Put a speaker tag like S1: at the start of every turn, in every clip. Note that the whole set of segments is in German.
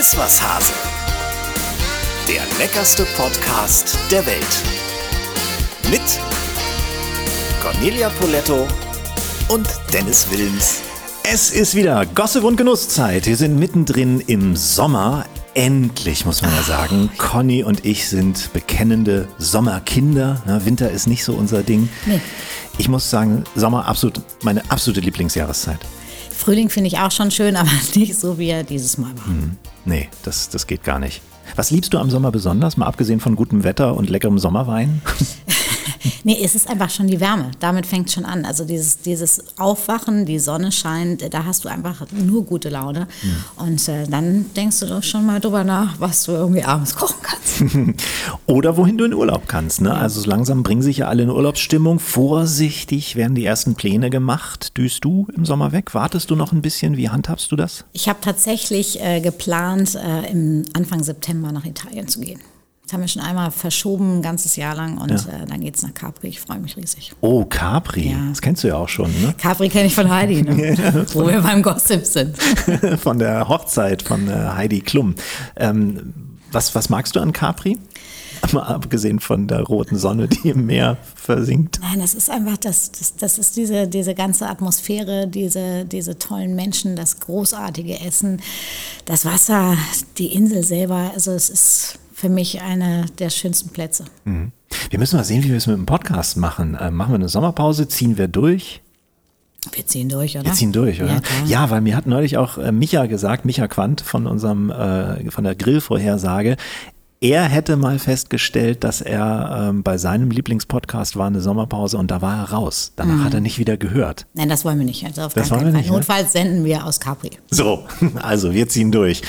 S1: Iss was Hase. Der leckerste Podcast der Welt. Mit Cornelia Poletto und Dennis Wilms.
S2: Es ist wieder Gossip und Genusszeit. Wir sind mittendrin im Sommer. Endlich, muss man ja sagen. Conny und ich sind bekennende Sommerkinder. Na, Winter ist nicht so unser Ding.
S3: Nee.
S2: Ich muss sagen, Sommer absolut meine absolute Lieblingsjahreszeit.
S3: Frühling finde ich auch schon schön, aber nicht so, wie er dieses Mal war.
S2: Nee, das, das geht gar nicht. Was liebst du am Sommer besonders, mal abgesehen von gutem Wetter und leckerem Sommerwein?
S3: Nee, es ist einfach schon die Wärme. Damit fängt es schon an. Also dieses, dieses Aufwachen, die Sonne scheint, da hast du einfach nur gute Laune. Und äh, dann denkst du doch schon mal drüber nach, was du irgendwie abends kochen kannst.
S2: Oder wohin du in Urlaub kannst. Ne? Also so langsam bringen sich ja alle in Urlaubsstimmung. Vorsichtig werden die ersten Pläne gemacht. Düst du im Sommer weg? Wartest du noch ein bisschen? Wie handhabst du das?
S3: Ich habe tatsächlich äh, geplant, äh, im Anfang September nach Italien zu gehen. Das haben wir schon einmal verschoben, ein ganzes Jahr lang. Und äh, dann geht es nach Capri. Ich freue mich riesig.
S2: Oh, Capri.
S3: Ja.
S2: Das kennst du ja auch schon, ne?
S3: Capri kenne ich von Heidi, ne? wo wir beim Gossip sind.
S2: von der Hochzeit von äh, Heidi Klum. Ähm, was, was magst du an Capri? Mal abgesehen von der roten Sonne, die im Meer versinkt.
S3: Nein, das ist einfach, das, das, das ist diese, diese ganze Atmosphäre, diese, diese tollen Menschen, das großartige Essen, das Wasser, die Insel selber. Also es ist für mich einer der schönsten Plätze.
S2: Wir müssen mal sehen, wie wir es mit dem Podcast machen. Ähm, machen wir eine Sommerpause, ziehen wir durch?
S3: Wir ziehen durch, oder?
S2: Wir ziehen durch, oder?
S3: Ja.
S2: Ja, weil mir hat neulich auch äh, Micha gesagt, Micha Quandt von unserem, äh, von der Grillvorhersage, er hätte mal festgestellt, dass er ähm, bei seinem Lieblingspodcast war eine Sommerpause und da war er raus. Danach
S3: Mhm.
S2: hat er nicht wieder gehört.
S3: Nein, das wollen wir nicht. Also auf
S2: Das wollen wir nicht, ne?
S3: Notfalls senden wir aus Capri.
S2: So, also wir ziehen durch.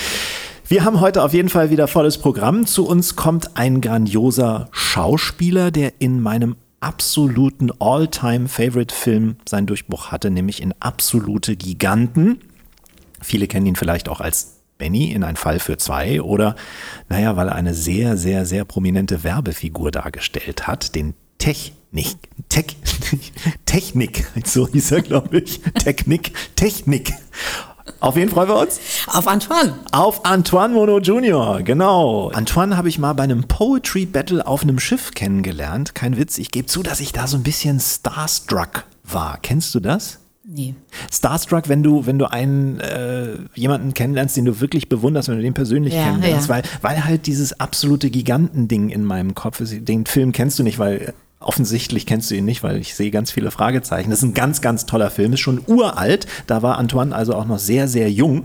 S2: Wir haben heute auf jeden Fall wieder volles Programm. Zu uns kommt ein grandioser Schauspieler, der in meinem absoluten All-Time-Favorite-Film seinen Durchbruch hatte, nämlich in Absolute Giganten. Viele kennen ihn vielleicht auch als Benny in Ein Fall für zwei oder, naja, weil er eine sehr, sehr, sehr prominente Werbefigur dargestellt hat, den Technik, Tech, Technik, so hieß er, glaube ich, Technik, Technik. Auf wen freuen wir uns?
S3: Auf Antoine.
S2: Auf Antoine Mono Jr., genau. Antoine habe ich mal bei einem Poetry Battle auf einem Schiff kennengelernt. Kein Witz, ich gebe zu, dass ich da so ein bisschen starstruck war. Kennst du das?
S3: Nee.
S2: Starstruck, wenn du, wenn du einen äh, jemanden kennenlernst, den du wirklich bewunderst, wenn du den persönlich
S3: Ja,
S2: kennenlernst,
S3: ja.
S2: weil, weil halt dieses absolute Gigantending in meinem Kopf ist. Den Film kennst du nicht, weil offensichtlich kennst du ihn nicht, weil ich sehe ganz viele Fragezeichen. Das ist ein ganz, ganz toller Film, ist schon uralt. Da war Antoine also auch noch sehr, sehr jung.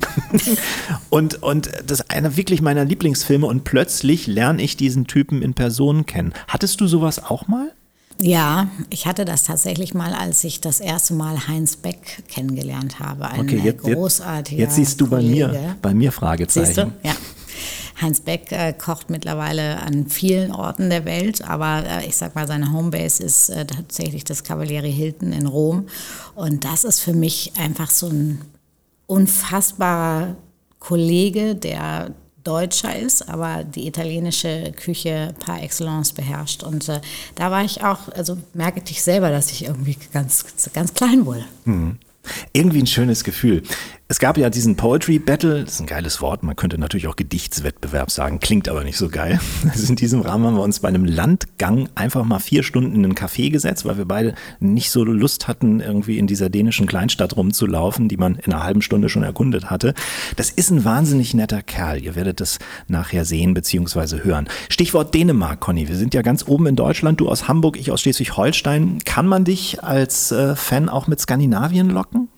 S2: und, und das ist einer wirklich meiner Lieblingsfilme und plötzlich lerne ich diesen Typen in Person kennen. Hattest du sowas auch mal?
S3: Ja, ich hatte das tatsächlich mal, als ich das erste Mal Heinz Beck kennengelernt habe. Ein
S2: Okay, jetzt,
S3: großartiger
S2: jetzt, siehst du bei
S3: Kollege.
S2: mir, bei mir Fragezeichen.
S3: Siehst du? Ja. Heinz Beck äh, kocht mittlerweile an vielen Orten der Welt, aber äh, ich sag mal, seine Homebase ist äh, tatsächlich das Cavalieri Hilton in Rom. Und das ist für mich einfach so ein unfassbarer Kollege, der Deutscher ist, aber die italienische Küche par excellence beherrscht. Und äh, da war ich auch, also merke ich selber, dass ich irgendwie ganz, ganz klein wurde.
S2: Irgendwie ein schönes Gefühl. Es gab ja diesen Poetry Battle, das ist ein geiles Wort, man könnte natürlich auch Gedichtswettbewerb sagen, klingt aber nicht so geil. Also in diesem Rahmen haben wir uns bei einem Landgang einfach mal vier Stunden in einen Café gesetzt, weil wir beide nicht so Lust hatten, irgendwie in dieser dänischen Kleinstadt rumzulaufen, die man in einer halben Stunde schon erkundet hatte. Das ist ein wahnsinnig netter Kerl, ihr werdet das nachher sehen bzw. hören. Stichwort Dänemark, Conny, wir sind ja ganz oben in Deutschland, du aus Hamburg, ich aus Schleswig-Holstein. Kann man dich als äh, Fan auch mit Skandinavien locken?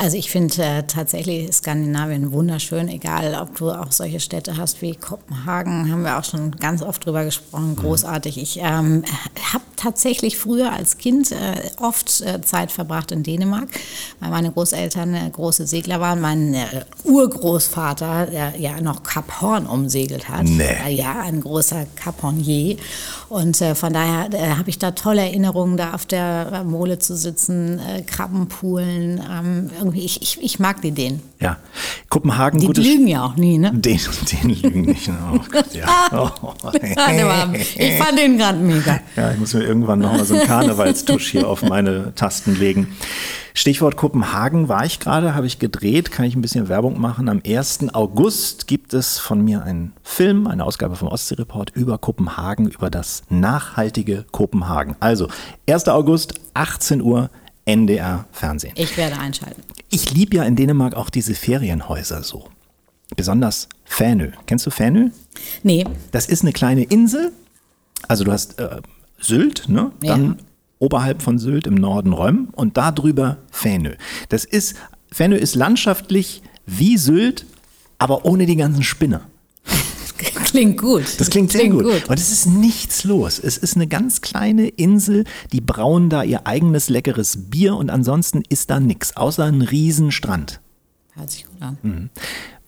S3: Also ich finde äh, tatsächlich Skandinavien wunderschön, egal ob du auch solche Städte hast wie Kopenhagen, haben wir auch schon ganz oft drüber gesprochen, großartig. Ich ähm, habe tatsächlich früher als Kind äh, oft äh, Zeit verbracht in Dänemark, weil meine Großeltern äh, große Segler waren. Mein äh, Urgroßvater, der ja noch Kap Horn umsegelt hat,
S2: Nee.
S3: ja, ein großer Kap Hornier. Und äh, von daher habe ich da tolle Erinnerungen, da auf der Mole zu sitzen, Krabbenpoolen, ähm, ich, ich, ich mag die denen.
S2: Ja. Kopenhagen,
S3: Die
S2: gutes
S3: lügen ja auch nie, ne?
S2: Den, den lügen nicht. Oh Gott, ja. Oh.
S3: Ich fand den gerade mega.
S2: Ja, ich muss mir irgendwann nochmal so einen Karnevalstusch hier auf meine Tasten legen. Stichwort Kopenhagen war ich gerade, habe ich gedreht, kann ich ein bisschen Werbung machen. Am 1. August gibt es von mir einen Film, eine Ausgabe vom Ostsee-Report über Kopenhagen, über das nachhaltige Kopenhagen. Also 1. August, 18 Uhr, NDR Fernsehen.
S3: Ich werde einschalten.
S2: Ich liebe ja in Dänemark auch diese Ferienhäuser so. Besonders Fänö. Kennst du Fänö?
S3: Nee,
S2: Das ist eine kleine Insel. Also du hast äh, Sylt, ne?
S3: Ja.
S2: Dann oberhalb von Sylt im Norden Röm und da drüber Fänö. Das ist, Fänö ist landschaftlich wie Sylt, aber ohne die ganzen Spinner.
S3: klingt gut.
S2: Das klingt sehr gut. Und es ist nichts los. Es ist eine ganz kleine Insel, die brauen da ihr eigenes leckeres Bier und ansonsten ist da nichts, außer ein Riesenstrand.
S3: Hört sich an.
S2: Mhm.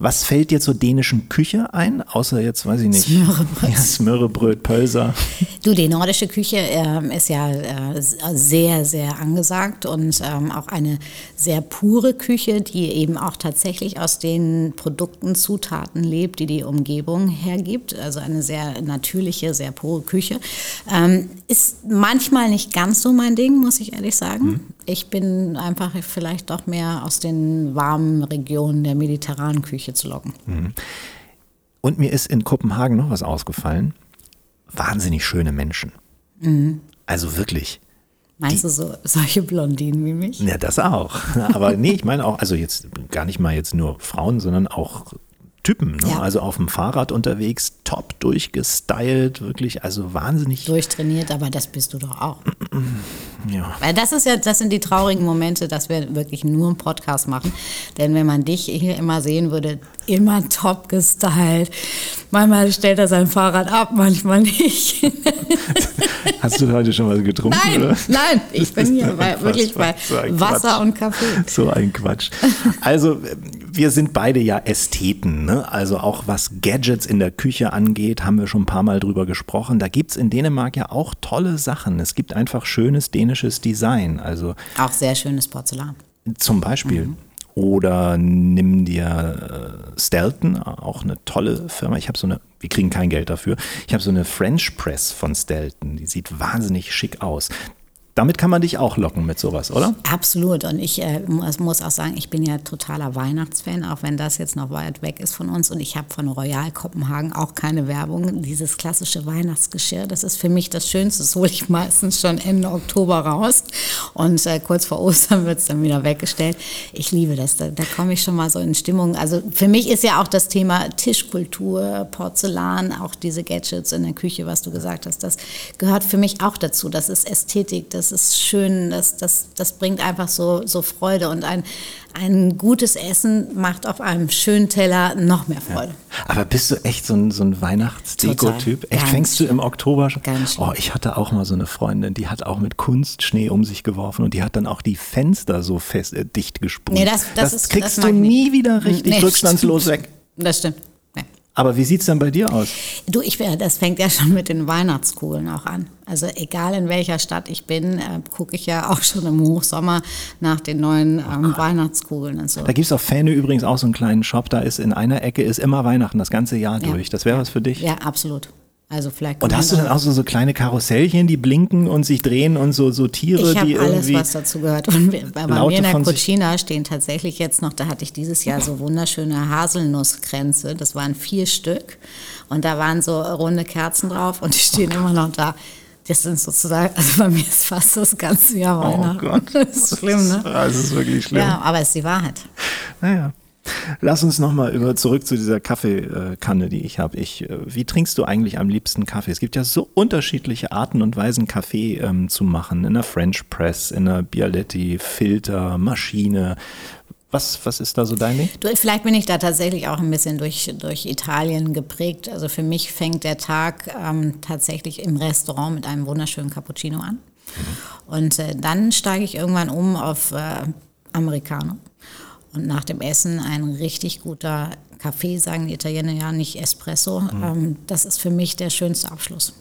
S2: Was fällt dir zur dänischen Küche ein? Außer jetzt, weiß ich nicht.
S3: Smørrebrød.
S2: Ja, Smørrebröt, Pölser.
S3: Du, die nordische Küche ähm, ist ja äh, sehr, sehr angesagt und ähm, auch eine sehr pure Küche, die eben auch tatsächlich aus den Produkten, Zutaten lebt, die die Umgebung hergibt. Also eine sehr natürliche, sehr pure Küche. Ähm, ist manchmal nicht ganz so mein Ding, muss ich ehrlich sagen. Ich bin einfach vielleicht doch mehr aus den warmen Regionen der mediterranen Küche zu locken.
S2: Und mir ist in Kopenhagen noch was ausgefallen. Wahnsinnig schöne Menschen. Also wirklich.
S3: Meinst du so solche Blondinen wie mich?
S2: Ja, das auch. Aber nee, ich meine auch, also jetzt gar nicht mal jetzt nur Frauen, sondern auch Typen. Ne?
S3: Ja.
S2: Also auf dem Fahrrad unterwegs, top durchgestylt, wirklich, also wahnsinnig.
S3: Durchtrainiert, aber das bist du doch auch.
S2: Ja.
S3: Weil das ist ja, das sind die traurigen Momente, dass wir wirklich nur einen Podcast machen. Denn wenn man dich hier immer sehen würde, immer top gestylt. Manchmal stellt er sein Fahrrad ab, manchmal nicht.
S2: Hast du heute schon was getrunken?
S3: Nein,
S2: oder?
S3: nein, ich bin hier bei, wirklich bei
S2: So
S3: Wasser
S2: Quatsch.
S3: und Kaffee.
S2: So ein Quatsch. Also, wir sind beide ja Ästheten. Ne? Also, auch was Gadgets in der Küche angeht, haben wir schon ein paar Mal drüber gesprochen. Da gibt es in Dänemark ja auch tolle Sachen. Es gibt einfach schönes dänisches Design. Also,
S3: Auch sehr schönes Porzellan.
S2: zum Beispiel. Oder nimm dir äh, Stelton, auch eine tolle Firma. Ich habe so eine, wir kriegen kein Geld dafür. Ich habe so eine French Press von Stelton. Die sieht wahnsinnig schick aus. Damit kann man dich auch locken mit sowas, oder?
S3: Absolut. Und ich äh, muss, auch sagen, ich bin ja totaler Weihnachtsfan, auch wenn das jetzt noch weit weg ist von uns. Und ich habe von Royal Kopenhagen auch keine Werbung. Dieses klassische Weihnachtsgeschirr, das ist für mich das Schönste. Das hole ich meistens schon Ende Oktober raus. Und äh, kurz vor Ostern wird es dann wieder weggestellt. Ich liebe das. Da, da komme ich schon mal so in Stimmung. Also für mich ist ja auch das Thema Tischkultur, Porzellan, auch diese Gadgets in der Küche, was du gesagt hast, das gehört für mich auch dazu. Das ist Ästhetik, das ist schön, das, das, das bringt einfach so, so Freude. Und ein, ein gutes Essen macht auf einem schönen Teller noch mehr Freude.
S2: Aber bist du echt so ein, so ein Weihnachtsdeko-Typ? Echt,
S3: Ganz
S2: fängst du im Oktober schon?
S3: Ganz schlimm.
S2: Oh, ich hatte auch mal so eine Freundin, die hat auch mit Kunstschnee um sich geworfen und die hat dann auch die Fenster so fest äh, dicht gesprüht.
S3: Nee, das- das ist-
S2: kriegst
S3: das
S2: du nie
S3: nicht.
S2: wieder richtig
S3: Nee,
S2: rückstandslos weg.
S3: Das stimmt.
S2: Aber wie sieht's dann bei dir aus?
S3: Du, ich das fängt ja schon mit den Weihnachtskugeln auch an. Also egal in welcher Stadt ich bin, äh, gucke ich ja auch schon im Hochsommer nach den neuen ähm, Weihnachtskugeln und so.
S2: Da gibt's auf Fähne übrigens auch so einen kleinen Shop, da ist in einer Ecke ist immer Weihnachten, das ganze Jahr
S3: Ja.
S2: durch. Das wäre was für dich?
S3: Ja, absolut. Also vielleicht.
S2: Und hast du dann auch so, so kleine Karussellchen, die blinken und sich drehen und so, so Tiere,
S3: Ich
S2: die
S3: alles,
S2: irgendwie.
S3: was dazu gehört. Und bei bei mir in der Cucina stehen tatsächlich jetzt noch, da hatte ich dieses Jahr so wunderschöne Haselnusskränze. Das waren vier Stück. Und da waren so runde Kerzen drauf und die stehen immer noch da. Das sind sozusagen, also bei mir ist fast das ganze Jahr
S2: oh
S3: Weihnachten.
S2: Gott.
S3: Das ist schlimm, ne?
S2: Das ist wirklich schlimm.
S3: Ja, aber es ist die Wahrheit.
S2: Naja. Lass uns nochmal über zurück zu dieser Kaffeekanne, die ich habe. Ich, äh, wie trinkst du eigentlich am liebsten Kaffee? Es gibt ja so unterschiedliche Arten und Weisen, Kaffee ähm, zu machen. In einer French Press, in einer Bialetti, Filter, Maschine. Was, was ist da so dein Ding?
S3: Du, vielleicht bin ich da tatsächlich auch ein bisschen durch, durch Italien geprägt. Also für mich fängt der Tag ähm, tatsächlich im Restaurant mit einem wunderschönen Cappuccino an. Und äh, dann steige ich irgendwann um auf äh, Americano. Und nach dem Essen ein richtig guter Kaffee, sagen die Italiener ja, nicht Espresso. Ähm, das ist für mich der schönste Abschluss.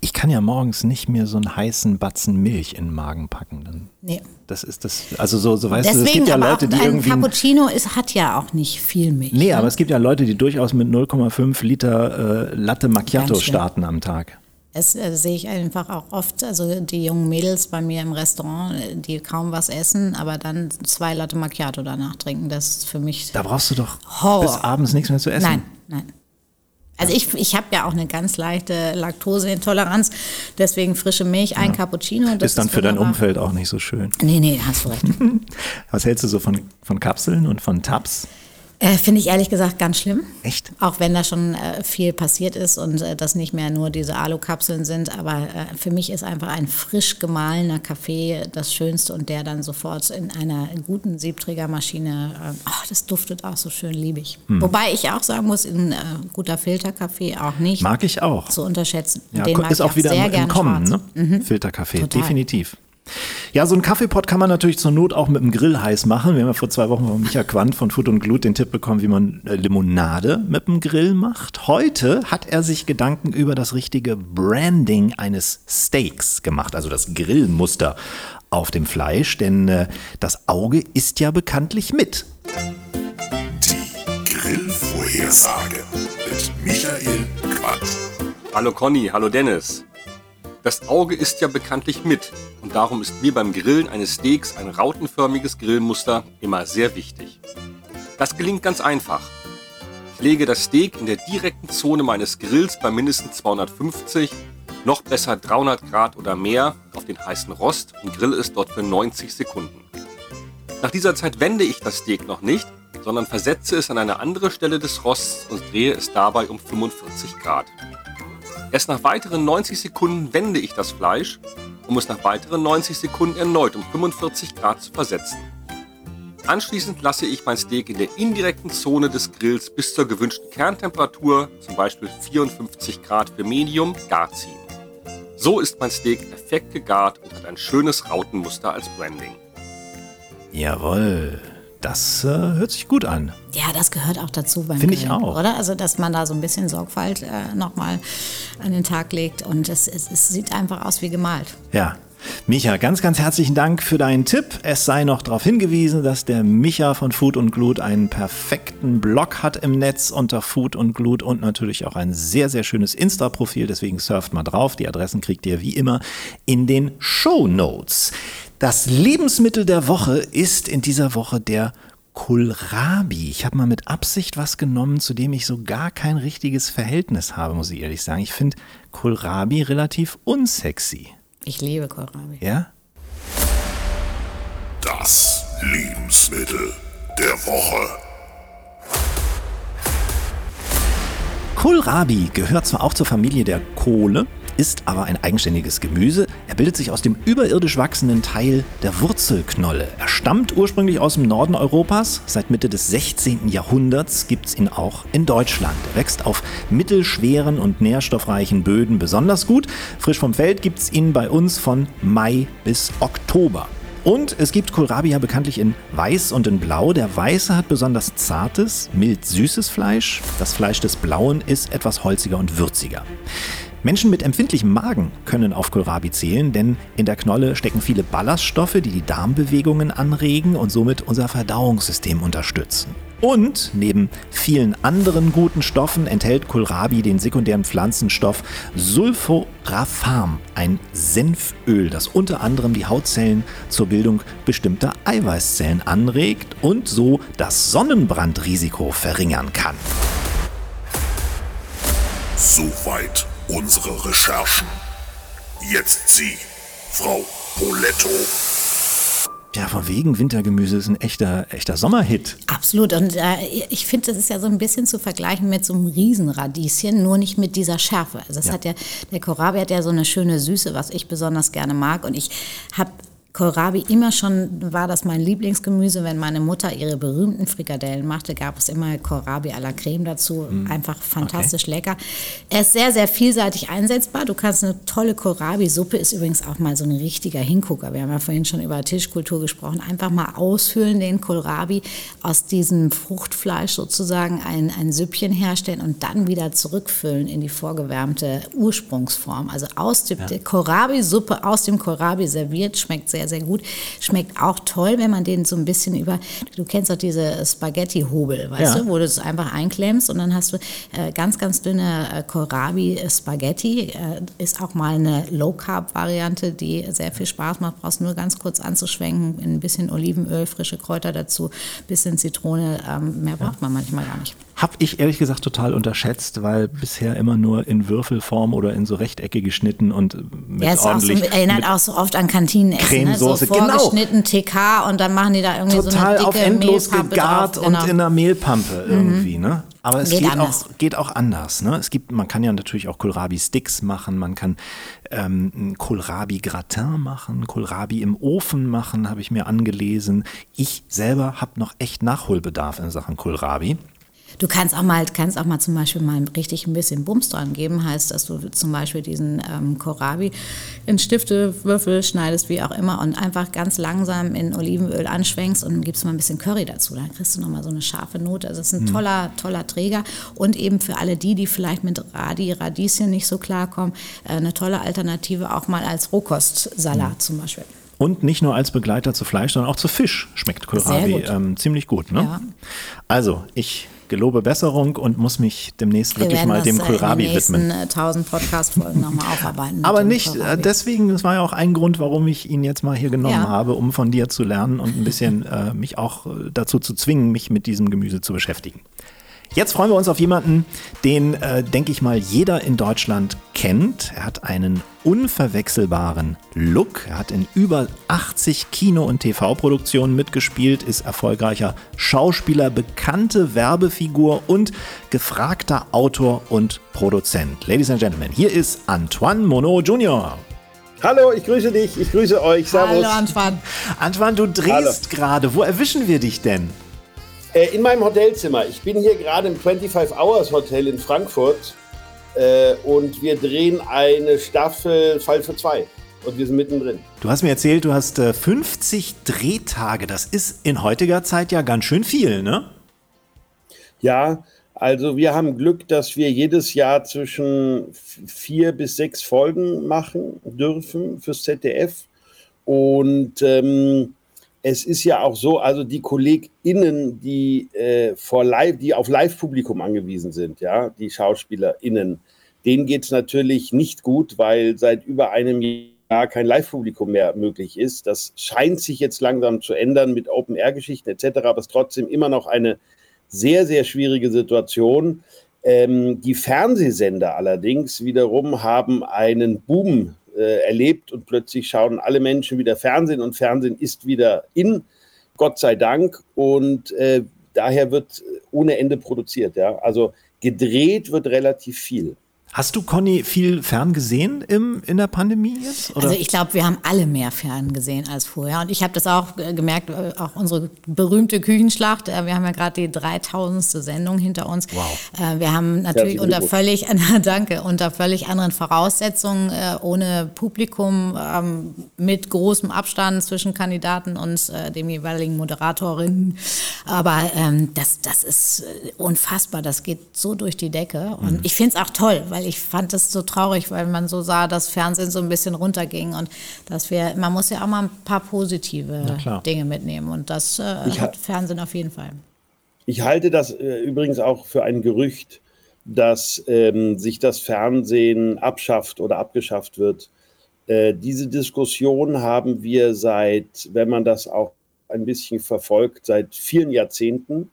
S2: Ich kann ja morgens nicht mehr so einen heißen Batzen Milch in den Magen packen. Dann
S3: Nee.
S2: Das ist das, also so, so weißt
S3: Deswegen,
S2: du, es gibt ja Leute, die
S3: ein
S2: irgendwie.
S3: Cappuccino ist, hat ja auch nicht viel Milch.
S2: Nee,
S3: ne?
S2: aber es gibt ja Leute, die durchaus mit 0,5 Liter äh, Latte Macchiato starten am Tag.
S3: Das äh, sehe ich einfach auch oft. Also die jungen Mädels bei mir im Restaurant, die kaum was essen, aber dann zwei Latte Macchiato danach trinken. Das ist für mich
S2: Da brauchst du doch
S3: Horror.
S2: bis abends nichts mehr zu essen.
S3: Nein, nein. Also ich, ich habe ja auch eine ganz leichte Laktoseintoleranz, deswegen frische Milch, ein Cappuccino. Das
S2: ist dann für dein
S3: wunderbar.
S2: Umfeld auch nicht so schön.
S3: Nee, nee, hast du recht.
S2: Was hältst du so von, von Kapseln und von Tabs?
S3: Äh, Finde ich ehrlich gesagt ganz schlimm.
S2: Echt?
S3: Auch wenn da schon äh, viel passiert ist und äh, das nicht mehr nur diese Alukapseln sind. Aber äh, für mich ist einfach ein frisch gemahlener Kaffee das Schönste und der dann sofort in einer guten Siebträgermaschine, ach, das duftet auch so schön, liebe ich.
S2: Hm.
S3: Wobei ich auch sagen muss, ein äh, guter Filterkaffee auch nicht
S2: Mag ich auch.
S3: zu unterschätzen.
S2: Ja,
S3: Den
S2: ist
S3: ich
S2: auch wieder
S3: sehr
S2: im, im
S3: gerne
S2: Kommen,
S3: schwarz. Mhm.
S2: ne? Filterkaffee,
S3: Total.
S2: definitiv. Ja, so einen Kaffeepot kann man natürlich zur Not auch mit dem Grill heiß machen. Wir haben ja vor zwei Wochen von Micha Quandt von Food und Glut den Tipp bekommen, wie man äh, Limonade mit dem Grill macht. Heute hat er sich Gedanken über das richtige Branding eines Steaks gemacht, also das Grillmuster auf dem Fleisch, denn äh, das Auge isst ja bekanntlich mit.
S4: Die Grillvorhersage mit Michael Quandt.
S5: Hallo Conny, hallo Dennis. Das Auge isst ja bekanntlich mit und darum ist mir beim Grillen eines Steaks ein rautenförmiges Grillmuster immer sehr wichtig. Das gelingt ganz einfach. Ich lege das Steak in der direkten Zone meines Grills bei mindestens 250, noch besser 300 Grad oder mehr auf den heißen Rost und grille es dort für 90 Sekunden. Nach dieser Zeit wende ich das Steak noch nicht, sondern versetze es an eine andere Stelle des Rosts und drehe es dabei um 45 Grad. Erst nach weiteren 90 Sekunden wende ich das Fleisch, um es nach weiteren 90 Sekunden erneut um 45 Grad zu versetzen. Anschließend lasse ich mein Steak in der indirekten Zone des Grills bis zur gewünschten Kerntemperatur, zum Beispiel 54 Grad für Medium, gar ziehen. So ist mein Steak perfekt gegart und hat ein schönes Rautenmuster als Branding.
S2: Jawohl, das äh, hört sich gut an.
S3: Ja, das gehört auch dazu beim
S2: Finde ich auch.
S3: Oder? Also, dass man da so ein bisschen Sorgfalt äh, nochmal an den Tag legt und es, es, es sieht einfach aus wie gemalt.
S2: Ja. Micha, ganz, ganz herzlichen Dank für deinen Tipp. Es sei noch darauf hingewiesen, dass der Micha von Food und Glut einen perfekten Blog hat im Netz unter Food und Glut und natürlich auch ein sehr, sehr schönes Insta-Profil. Deswegen surft mal drauf. Die Adressen kriegt ihr wie immer in den Show Notes. Das Lebensmittel der Woche ist in dieser Woche der Kohlrabi. Ich habe mal mit Absicht was genommen, zu dem ich so gar kein richtiges Verhältnis habe, muss ich ehrlich sagen. Ich finde Kohlrabi relativ unsexy.
S3: Ich liebe Kohlrabi.
S2: Ja?
S4: Das Lebensmittel der Woche.
S2: Kohlrabi gehört zwar auch zur Familie der Kohle, ist aber ein eigenständiges Gemüse. Er bildet sich aus dem überirdisch wachsenden Teil der Wurzelknolle. Er stammt ursprünglich aus dem Norden Europas. Seit Mitte des 16. Jahrhunderts gibt es ihn auch in Deutschland. Er wächst auf mittelschweren und nährstoffreichen Böden besonders gut. Frisch vom Feld gibt es ihn bei uns von Mai bis Oktober. Und es gibt Kohlrabi ja bekanntlich in Weiß und in Blau. Der Weiße hat besonders zartes, mild süßes Fleisch. Das Fleisch des Blauen ist etwas holziger und würziger. Menschen mit empfindlichem Magen können auf Kohlrabi zählen, denn in der Knolle stecken viele Ballaststoffe, die die Darmbewegungen anregen und somit unser Verdauungssystem unterstützen. Und neben vielen anderen guten Stoffen enthält Kohlrabi den sekundären Pflanzenstoff Sulforaphan, ein Senföl, das unter anderem die Hautzellen zur Bildung bestimmter Eiweißzellen anregt und so das Sonnenbrandrisiko verringern kann.
S4: Soweit unsere Recherchen. Jetzt Sie, Frau Poletto.
S2: Ja, von wegen Wintergemüse ist ein echter, echter Sommerhit.
S3: Absolut. Und äh, ich finde, das ist ja so ein bisschen zu vergleichen mit so einem Riesenradieschen, nur nicht mit dieser Schärfe. Also es
S2: Ja.
S3: hat ja, der Kohlrabi hat ja so eine schöne Süße, was ich besonders gerne mag. Und ich habe Kohlrabi immer schon, war das mein Lieblingsgemüse. Wenn meine Mutter ihre berühmten Frikadellen machte, gab es immer Kohlrabi à la Creme dazu. Einfach fantastisch lecker. Er ist sehr, sehr vielseitig einsetzbar. Du kannst eine tolle Kohlrabi-Suppe, ist übrigens auch mal so ein richtiger Hingucker. Wir haben ja vorhin schon über Tischkultur gesprochen. Einfach mal ausfüllen den Kohlrabi, aus diesem Fruchtfleisch sozusagen ein, ein Süppchen herstellen und dann wieder zurückfüllen in die vorgewärmte Ursprungsform. Also aus dem, die Kohlrabi-Suppe aus dem Kohlrabi serviert, schmeckt sehr, sehr, sehr gut. Schmeckt auch toll, wenn man den so ein bisschen über, du kennst doch diese Spaghetti-Hobel, weißt ja. du, wo du es einfach einklemmst und dann hast du äh, ganz, ganz dünne äh, Kohlrabi-Spaghetti. Äh, ist auch mal eine Low-Carb-Variante, die sehr viel Spaß macht. Brauchst nur ganz kurz anzuschwenken, ein bisschen Olivenöl, frische Kräuter dazu, bisschen Zitrone. Ähm, mehr braucht man manchmal gar nicht.
S2: Habe ich ehrlich gesagt total unterschätzt, weil bisher immer nur in Würfelform oder in so Rechteckige geschnitten und mit ja, ordentlich.
S3: Auch so, erinnert auch so oft an Kantinenessen.
S2: Cremesoße,
S3: ne? so vorgeschnitten genau. TK und dann machen die da irgendwie
S2: total
S3: so eine dicke
S2: auf endlos
S3: Mehlpampe
S2: gegart
S3: drauf,
S2: genau. und in einer Mehlpampe mhm. irgendwie, ne? Aber es geht,
S3: geht
S2: auch, geht auch anders. Ne? Es gibt, man kann ja natürlich auch Kohlrabi-Sticks machen, man kann ähm, Kohlrabi-Gratin machen, Kohlrabi im Ofen machen, habe ich mir angelesen. Ich selber habe noch echt Nachholbedarf in Sachen Kohlrabi.
S3: Du kannst auch mal, kannst auch mal zum Beispiel mal richtig ein bisschen Bums dran geben, heißt, dass du zum Beispiel diesen ähm, Kohlrabi in Stifte, Würfel schneidest, wie auch immer, und einfach ganz langsam in Olivenöl anschwenkst und gibst mal ein bisschen Curry dazu. Dann kriegst du nochmal so eine scharfe Note. Also es ist ein mhm. toller, toller Träger. Und eben für alle die, die vielleicht mit Radi, Radieschen nicht so klarkommen, äh, eine tolle Alternative auch mal als Rohkostsalat mhm. zum Beispiel.
S2: Und nicht nur als Begleiter zu Fleisch, sondern auch zu Fisch schmeckt Kohlrabi ähm, ziemlich gut. Ne? Ja. Also, ich gelobe Besserung und muss mich demnächst wirklich mal dem äh, Kohlrabi widmen.
S3: Wir 1000 äh, Podcast-Folgen nochmal aufarbeiten.
S2: Aber nicht, äh, Kohlrabi. deswegen, das war ja auch ein Grund, warum ich ihn jetzt mal hier genommen ja. habe, um von dir zu lernen und ein bisschen äh, mich auch dazu zu zwingen, mich mit diesem Gemüse zu beschäftigen. Jetzt freuen wir uns auf jemanden, den, äh, denke ich mal, jeder in Deutschland kennt. Er hat einen unverwechselbaren Look. Er hat in über 80 Kino- und TV-Produktionen mitgespielt, ist erfolgreicher Schauspieler, bekannte Werbefigur und gefragter Autor und Produzent. Ladies and Gentlemen, hier ist Antoine Monod Jr.
S6: Hallo, ich grüße dich, ich grüße euch.
S3: Servus. Hallo Antoine.
S2: Antoine, du drehst gerade. Wo erwischen wir dich denn?
S6: Äh, in meinem Hotelzimmer. Ich bin hier gerade im 25 Hours Hotel in Frankfurt äh, und wir drehen eine Staffel Fall für zwei. Und wir sind mittendrin.
S2: Du hast mir erzählt, du hast äh, 50 Drehtage. Das ist in heutiger Zeit ja ganz schön viel, ne?
S6: Ja, also wir haben Glück, dass wir jedes Jahr zwischen vier bis sechs Folgen machen dürfen fürs ZDF. Und ähm, es ist ja auch so, also die KollegInnen, die, äh, vor live, die auf Live-Publikum angewiesen sind, ja, die SchauspielerInnen, denen geht es natürlich nicht gut, weil seit über einem Jahr kein Live-Publikum mehr möglich ist. Das scheint sich jetzt langsam zu ändern mit Open-Air-Geschichten etc., aber es ist trotzdem immer noch eine sehr, sehr schwierige Situation. Ähm, die Fernsehsender allerdings wiederum haben einen Boom äh, erlebt und plötzlich schauen alle Menschen wieder Fernsehen und Fernsehen ist wieder in, Gott sei Dank. Und äh, daher wird ohne Ende produziert. Ja? Also gedreht wird relativ viel.
S2: Hast du, Conny, viel fern gesehen im, in der Pandemie jetzt?
S3: Oder? Also ich glaube, wir haben alle mehr fern gesehen als vorher. Und ich habe das auch gemerkt, äh, auch unsere berühmte Küchenschlacht. Äh, wir haben ja gerade die 3000. Sendung hinter uns.
S2: Wow.
S3: Äh, wir haben natürlich unter völlig, danke, unter völlig anderen Voraussetzungen, ohne Publikum, ähm, mit großem Abstand zwischen Kandidaten und dem jeweiligen Moderatorinnen. Aber ähm, das, das ist unfassbar. Das geht so durch die Decke. Und mhm. ich finde es auch toll, weil weil ich fand es so traurig, weil man so sah, dass Fernsehen so ein bisschen runterging und dass wir, man muss ja auch mal ein paar positive Dinge mitnehmen und das äh, hat Fernsehen auf jeden Fall.
S6: Ich halte das äh, übrigens auch für ein Gerücht, dass ähm, sich das Fernsehen abschafft oder abgeschafft wird. Äh, diese Diskussion haben wir seit, wenn man das auch ein bisschen verfolgt, seit vielen Jahrzehnten,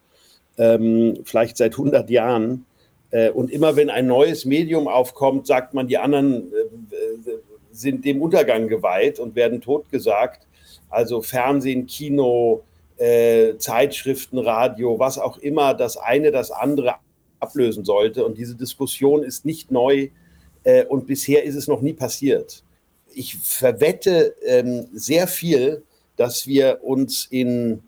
S6: ähm, vielleicht seit 100 Jahren. Äh, und immer wenn ein neues Medium aufkommt, sagt man, die anderen äh, sind dem Untergang geweiht und werden totgesagt. Also Fernsehen, Kino, äh, Zeitschriften, Radio, was auch immer, das eine das andere ablösen sollte. Und diese Diskussion ist nicht neu und bisher ist es noch nie passiert. Ich verwette ähm, sehr viel, dass wir uns in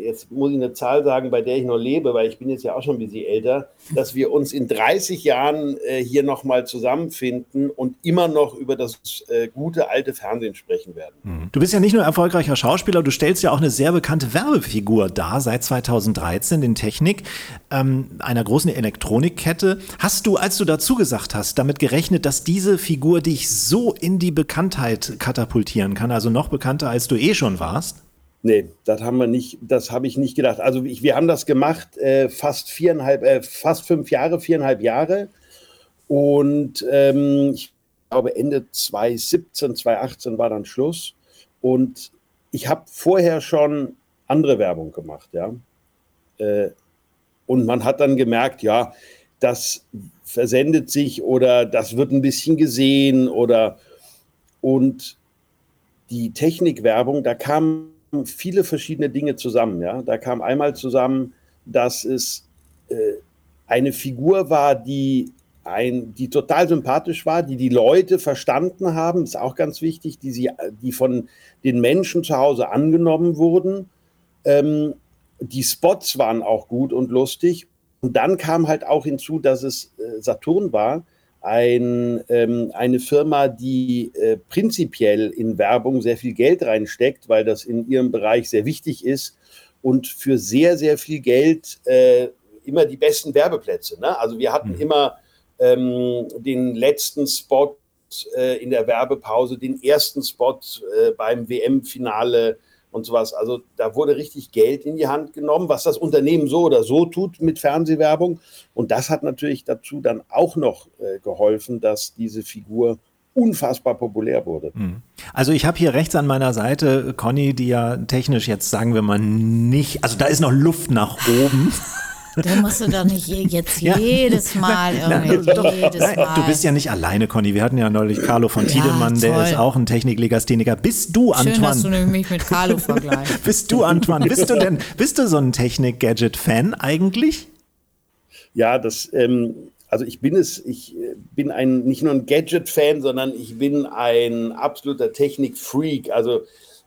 S6: jetzt muss ich eine Zahl sagen, bei der ich noch lebe, weil ich bin jetzt ja auch schon ein bisschen älter, dass wir uns in 30 Jahren äh, hier nochmal zusammenfinden und immer noch über das äh, gute alte Fernsehen sprechen werden.
S2: Mhm. Du bist ja nicht nur erfolgreicher Schauspieler, du stellst ja auch eine sehr bekannte Werbefigur dar seit 2013 in Technik ähm, einer großen Elektronikkette. Hast du, als du dazu gesagt hast, damit gerechnet, dass diese Figur dich so in die Bekanntheit katapultieren kann, also noch bekannter als du eh schon warst?
S6: Nee, das haben wir nicht, das habe ich nicht gedacht. Also ich, wir haben das gemacht äh, fast viereinhalb, äh, fast fünf Jahre, viereinhalb Jahre. Und ähm, ich glaube Ende 2017, 2018 war dann Schluss. Und ich habe vorher schon andere Werbung gemacht, ja. Äh, und man hat dann gemerkt, ja, das versendet sich oder das wird ein bisschen gesehen oder und die Technikwerbung, da kam viele verschiedene Dinge zusammen. Ja? Da kam einmal zusammen, dass es äh, eine Figur war, die, ein, die total sympathisch war, die die Leute verstanden haben, ist auch ganz wichtig, die, sie, die von den Menschen zu Hause angenommen wurden. Ähm, die Spots waren auch gut und lustig. Und dann kam halt auch hinzu, dass es äh, Saturn war, ein, ähm, eine Firma, die äh, prinzipiell in Werbung sehr viel Geld reinsteckt, weil das in ihrem Bereich sehr wichtig ist und für sehr, sehr viel Geld äh, immer die besten Werbeplätze. Ne? Also wir hatten mhm. immer ähm, den letzten Spot äh, in der Werbepause, den ersten Spot äh, beim WM-Finale und sowas. Also da wurde richtig Geld in die Hand genommen, was das Unternehmen so oder so tut mit Fernsehwerbung. Und das hat natürlich dazu dann auch noch äh, geholfen, dass diese Figur unfassbar populär wurde. Hm.
S2: Also ich habe hier rechts an meiner Seite Conny, die ja technisch jetzt sagen wir mal nicht, also da ist noch Luft nach oben.
S3: Da musst du doch nicht jetzt ja. jedes Mal irgendwie
S2: ja, doch, jedes Mal. Du bist ja nicht alleine, Conny. Wir hatten ja neulich Carlo von Tiedemann, ja, der ist auch ein Techniklegastheniker. Bist du, Antoine? Schön, dass
S3: du mich mit Carlo vergleichst.
S2: bist du, Antoine, bist du denn, bist du so ein Technik-Gadget-Fan eigentlich?
S6: Ja, das, ähm, also ich bin es, ich äh, bin ein, nicht nur ein Gadget-Fan, sondern ich bin ein absoluter Technik-Freak. Also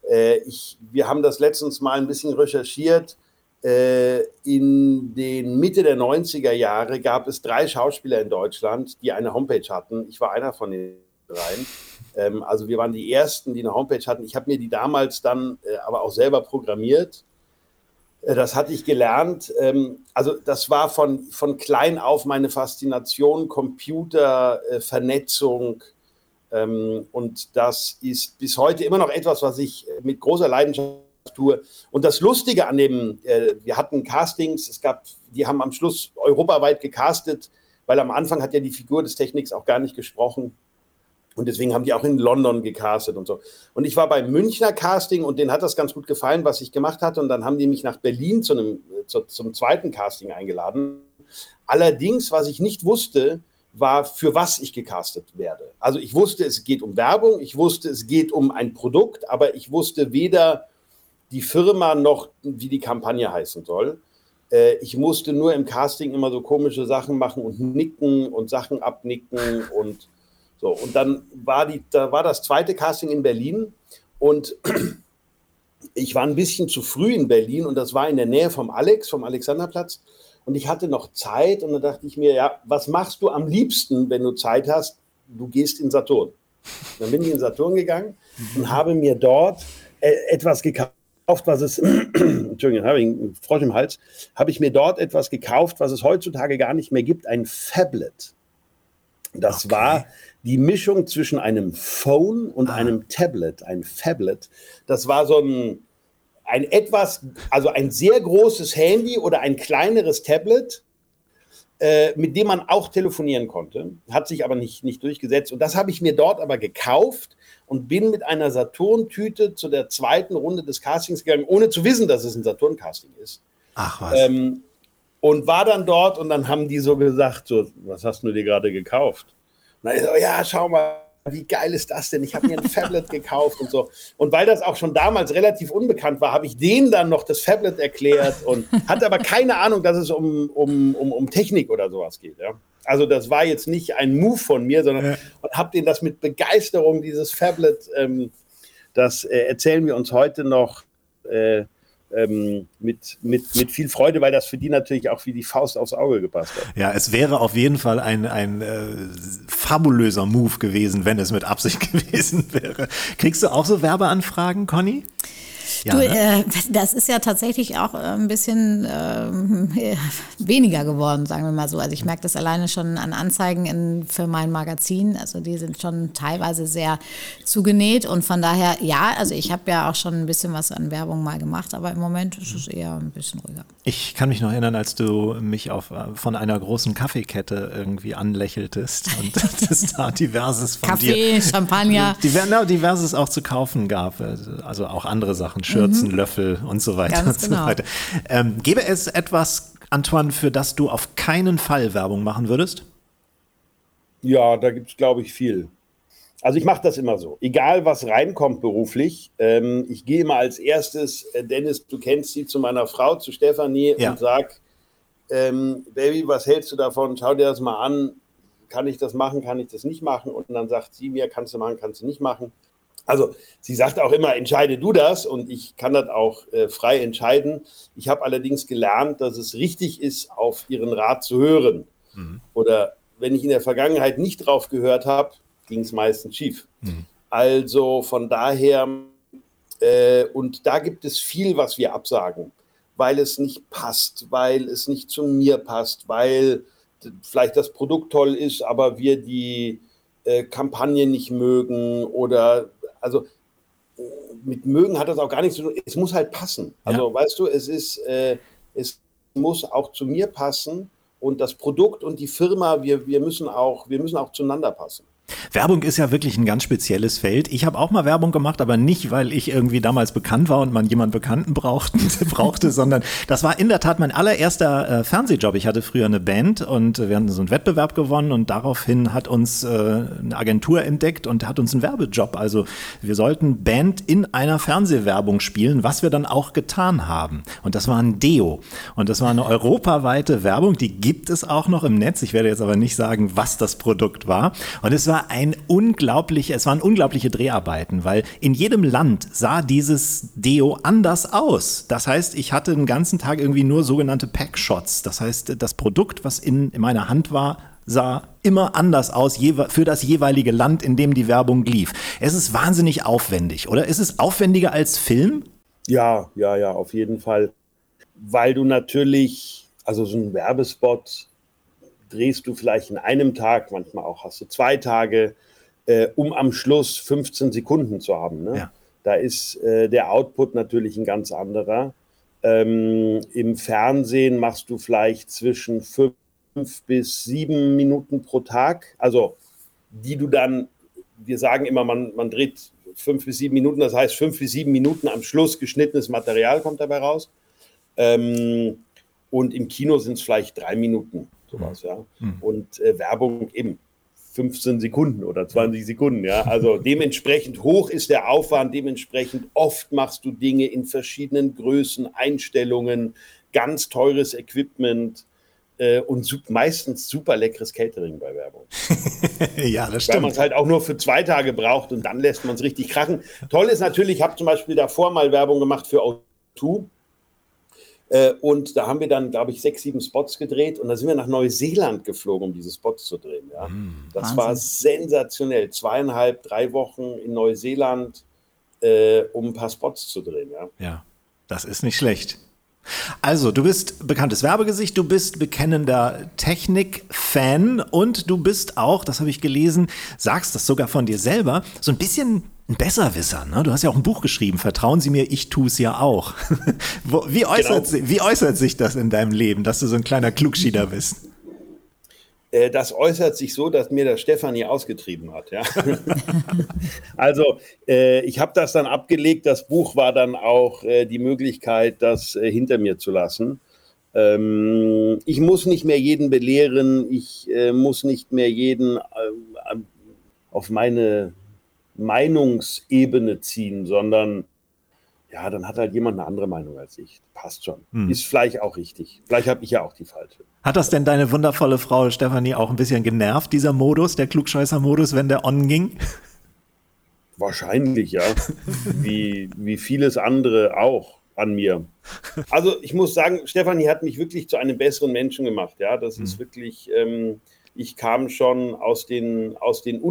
S6: äh, ich, wir haben das letztens mal ein bisschen recherchiert in den Mitte der 90er Jahre gab es drei Schauspieler in Deutschland, die eine Homepage hatten. Ich war einer von den dreien. Ähm, also wir waren die Ersten, die eine Homepage hatten. Ich habe mir die damals dann äh, aber auch selber programmiert. Äh, das hatte ich gelernt. Ähm, also das war von, von klein auf meine Faszination, Computer, Vernetzung. Ähm, und das ist bis heute immer noch etwas, was ich mit großer Leidenschaft tue. Und das Lustige an dem, äh, wir hatten Castings, es gab, die haben am Schluss europaweit gecastet, weil am Anfang hat ja die Figur des Techniks auch gar nicht gesprochen. Und deswegen haben die auch in London gecastet und so. Und ich war beim Münchner Casting und denen hat das ganz gut gefallen, was ich gemacht hatte. Und dann haben die mich nach Berlin zu einem, zu, zum zweiten Casting eingeladen. Allerdings, was ich nicht wusste, war, für was ich gecastet werde. Also ich wusste, es geht um Werbung, ich wusste, es geht um ein Produkt, aber ich wusste weder, die Firma noch, wie die Kampagne heißen soll. Äh, ich musste nur im Casting immer so komische Sachen machen und nicken und Sachen abnicken und so. Und dann war, die, da war das zweite Casting in Berlin und ich war ein bisschen zu früh in Berlin und das war in der Nähe vom Alex, vom Alexanderplatz. Und ich hatte noch Zeit und dann dachte ich mir, ja, was machst du am liebsten, wenn du Zeit hast? Du gehst in Saturn. Dann bin ich in Saturn gegangen und habe mir dort äh, etwas gekauft gekauft, was es, Entschuldigung, habe ich einen Frosch im Hals, habe ich mir dort etwas gekauft, was es heutzutage gar nicht mehr gibt, ein Phablet. Das okay. war die Mischung zwischen einem Phone und ah. einem Tablet, ein Phablet. Das war so ein, ein etwas, also ein sehr großes Handy oder ein kleineres Tablet, äh, mit dem man auch telefonieren konnte, hat sich aber nicht, nicht durchgesetzt. Und das habe ich mir dort aber gekauft und bin mit einer Saturn-Tüte zu der zweiten Runde des Castings gegangen, ohne zu wissen, dass es ein Saturn-Casting ist.
S2: Ach was. Ähm,
S6: und war dann dort und dann haben die so gesagt, so, was hast du dir gerade gekauft? Und dann ich so, ja, schau mal, wie geil ist das denn? Ich habe mir ein Fablet gekauft und so. Und weil das auch schon damals relativ unbekannt war, habe ich denen dann noch das Fablet erklärt und hatte aber keine Ahnung, dass es um, um, um, um Technik oder sowas geht. Ja. Also das war jetzt nicht ein Move von mir, sondern ja. habe denen das mit Begeisterung, dieses Fablet, ähm, das äh, erzählen wir uns heute noch, äh, ähm, mit, mit, mit viel Freude, weil das für die natürlich auch wie die Faust aufs Auge gepasst hat.
S2: Ja, es wäre auf jeden Fall ein, ein äh, fabulöser Move gewesen, wenn es mit Absicht gewesen wäre. Kriegst du auch so Werbeanfragen, Conny?
S3: Ja, du, ne? äh, das ist ja tatsächlich auch äh, ein bisschen äh, weniger geworden, sagen wir mal so. Also ich merke das alleine schon an Anzeigen in, für mein Magazin. Also die sind schon teilweise sehr zugenäht und von daher, ja, also ich habe ja auch schon ein bisschen was an Werbung mal gemacht, aber im Moment ist es eher ein bisschen ruhiger.
S2: Ich kann mich noch erinnern, als du mich auf, äh, von einer großen Kaffeekette irgendwie anlächeltest und es da diverses von
S3: Kaffee, dir. Kaffee, Champagner.
S2: Diver, diverses auch zu kaufen gab. Also auch andere Sachen. Schürzen, mhm. Löffel und so weiter
S3: Ganz
S2: und
S3: genau.
S2: so weiter. Ähm, gäbe es etwas, Antoine, für das du auf keinen Fall Werbung machen würdest?
S6: Ja, da gibt es, glaube ich, viel. Also ich mache das immer so. Egal, was reinkommt beruflich, ähm, ich gehe immer als erstes, äh, Dennis, du kennst sie, zu meiner Frau, zu Stefanie ja. und sag, ähm, Baby, was hältst du davon? Schau dir das mal an. Kann ich das machen? Kann ich das nicht machen? Und dann sagt sie mir, kannst du machen, kannst du nicht machen. Also sie sagt auch immer, entscheide du das und ich kann das auch äh, frei entscheiden. Ich habe allerdings gelernt, dass es richtig ist, auf ihren Rat zu hören. Mhm. Oder wenn ich in der Vergangenheit nicht drauf gehört habe, ging es meistens schief. Mhm. Also von daher, äh, und da gibt es viel, was wir absagen, weil es nicht passt, weil es nicht zu mir passt, weil vielleicht das Produkt toll ist, aber wir die äh, Kampagne nicht mögen oder also mit mögen hat das auch gar nichts zu tun. Es muss halt passen. Also ja. weißt du, es ist, äh, es muss auch zu mir passen und das Produkt und die Firma, wir, wir müssen auch, wir müssen auch zueinander passen.
S2: Werbung ist ja wirklich ein ganz spezielles Feld. Ich habe auch mal Werbung gemacht, aber nicht, weil ich irgendwie damals bekannt war und man jemanden Bekannten brauchte, brauchte sondern das war in der Tat mein allererster äh, Fernsehjob. Ich hatte früher eine Band und wir hatten so einen Wettbewerb gewonnen und daraufhin hat uns äh, eine Agentur entdeckt und hat uns einen Werbejob. Also wir sollten Band in einer Fernsehwerbung spielen, was wir dann auch getan haben. Und das war ein Deo. Und das war eine europaweite Werbung, die gibt es auch noch im Netz. Ich werde jetzt aber nicht sagen, was das Produkt war. Und es war war ein unglaublich, es waren unglaubliche Dreharbeiten, weil in jedem Land sah dieses Deo anders aus. Das heißt, ich hatte den ganzen Tag irgendwie nur sogenannte Packshots. Das heißt, das Produkt, was in, in meiner Hand war, sah immer anders aus für das jeweilige Land, in dem die Werbung lief. Es ist wahnsinnig aufwendig, oder? Ist es aufwendiger als Film?
S6: Ja, ja, ja, auf jeden Fall. Weil du natürlich, also so ein Werbespot drehst du vielleicht in einem Tag, manchmal auch hast du zwei Tage, äh, um am Schluss 15 Sekunden zu haben. Ne? Ja. Da ist äh, der Output natürlich ein ganz anderer. Ähm, Im Fernsehen machst du vielleicht zwischen fünf bis sieben Minuten pro Tag, also die du dann, wir sagen immer, man, man dreht fünf bis sieben Minuten, das heißt fünf bis sieben Minuten am Schluss geschnittenes Material kommt dabei raus. Ähm, und im Kino sind es vielleicht drei Minuten sowas, ja. Mhm. Und äh, Werbung eben 15 Sekunden oder 20 Sekunden, ja. Also dementsprechend hoch ist der Aufwand, dementsprechend oft machst du Dinge in verschiedenen Größen, Einstellungen, ganz teures Equipment äh, und meistens super leckeres Catering bei Werbung.
S2: ja, das stimmt.
S6: Weil man es halt auch nur für zwei Tage braucht und dann lässt man es richtig krachen. Toll ist natürlich, ich habe zum Beispiel davor mal Werbung gemacht für O2 äh, und da haben wir dann, glaube ich, sechs, sieben Spots gedreht und da sind wir nach Neuseeland geflogen, um diese Spots zu drehen. Ja. Mm, das Wahnsinn. war sensationell. Zweieinhalb, drei Wochen in Neuseeland, äh, um ein paar Spots zu drehen. Ja,
S2: ja das ist nicht schlecht. Also, du bist bekanntes Werbegesicht, du bist bekennender Technik-Fan und du bist auch, das habe ich gelesen, sagst das sogar von dir selber, so ein bisschen ein Besserwisser. Ne? Du hast ja auch ein Buch geschrieben, Vertrauen Sie mir, ich tue es ja auch. wie, äußert, genau. wie äußert sich das in deinem Leben, dass du so ein kleiner Klugschieder bist?
S6: Äh, das äußert sich so, dass mir der Stefanie ausgetrieben hat. Ja? also äh, ich habe das dann abgelegt. Das Buch war dann auch äh, die Möglichkeit, das äh, hinter mir zu lassen. Ähm, ich muss nicht mehr jeden belehren. Ich äh, muss nicht mehr jeden äh, auf meine Meinungsebene ziehen, sondern ja, dann hat halt jemand eine andere Meinung als ich. Passt schon. Hm. Ist vielleicht auch richtig. Vielleicht habe ich ja auch die falsche.
S2: Hat das denn deine wundervolle Frau Stefanie auch ein bisschen genervt, dieser Modus, der Klugscheißer-Modus, wenn der on ging?
S6: Wahrscheinlich, ja. wie, wie vieles andere auch. an mir. Also ich muss sagen, Stefanie hat mich wirklich zu einem besseren Menschen gemacht. Ja, das mhm. ist wirklich, ähm, ich kam schon aus den, aus den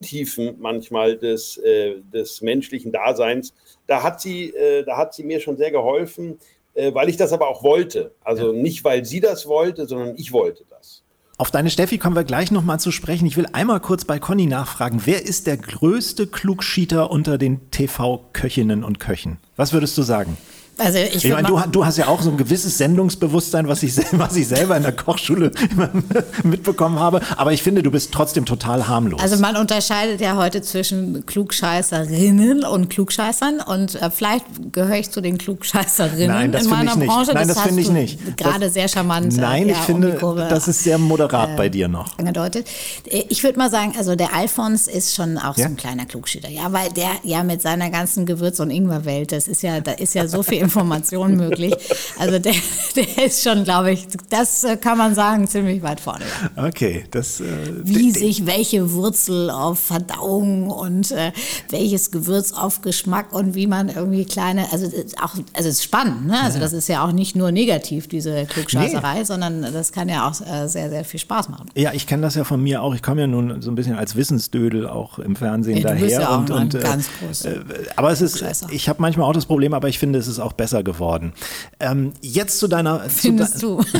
S6: Untiefen manchmal des, äh, des menschlichen Daseins. Da hat, sie, äh, da hat sie mir schon sehr geholfen, äh, weil ich das aber auch wollte. Also ja. nicht, weil sie das wollte, sondern ich wollte das.
S2: Auf deine Steffi kommen wir gleich nochmal zu sprechen. Ich will einmal kurz bei Conny nachfragen. Wer ist der größte Klugschieter unter den TV-Köchinnen und Köchen? Was würdest du sagen? Also ich, ich meine, du, du, hast ja auch so ein gewisses Sendungsbewusstsein, was ich, was ich selber in der Kochschule mitbekommen habe. Aber ich finde, du bist trotzdem total harmlos.
S3: Also man unterscheidet ja heute zwischen Klugscheißerinnen und Klugscheißern. Und äh, vielleicht gehöre ich zu den Klugscheißerinnen
S2: Nein, das
S3: in meiner
S2: ich nicht.
S3: Branche.
S2: Nein, das, das finde ich nicht.
S3: Gerade sehr charmant.
S2: Äh, Nein, ja, ich finde, um das ist sehr moderat äh, bei dir noch.
S3: Angedeutet. Äh, ich würde mal sagen, also der Alfons ist schon auch ja? so ein kleiner Klugschieter. Ja, weil der ja mit seiner ganzen Gewürz- und Ingwerwelt, das ist ja, da ist ja so viel Information möglich. Also der, der ist schon, glaube ich, das äh, kann man sagen, ziemlich weit vorne.
S2: Ja. Okay, das. Äh,
S3: Wie sich welche Wurzel auf Verdauung und äh, welches Gewürz auf Geschmack und wie man irgendwie kleine, also auch, also es ist spannend, ne? Also das ist ja auch nicht nur negativ, diese Klugscheißerei, nee. sondern das kann ja auch äh, sehr, sehr viel Spaß machen.
S2: Ja, ich kenne das ja von mir auch. Ich komme ja nun so ein bisschen als Wissensdödel auch im Fernsehen ja, daher.
S3: Ja
S2: und, und,
S3: äh, ganz groß.
S2: Äh, aber es ist, ich habe manchmal auch das Problem, aber ich finde, es ist auch besser geworden. Ähm, jetzt zu deiner.
S3: Findest
S2: zu de du?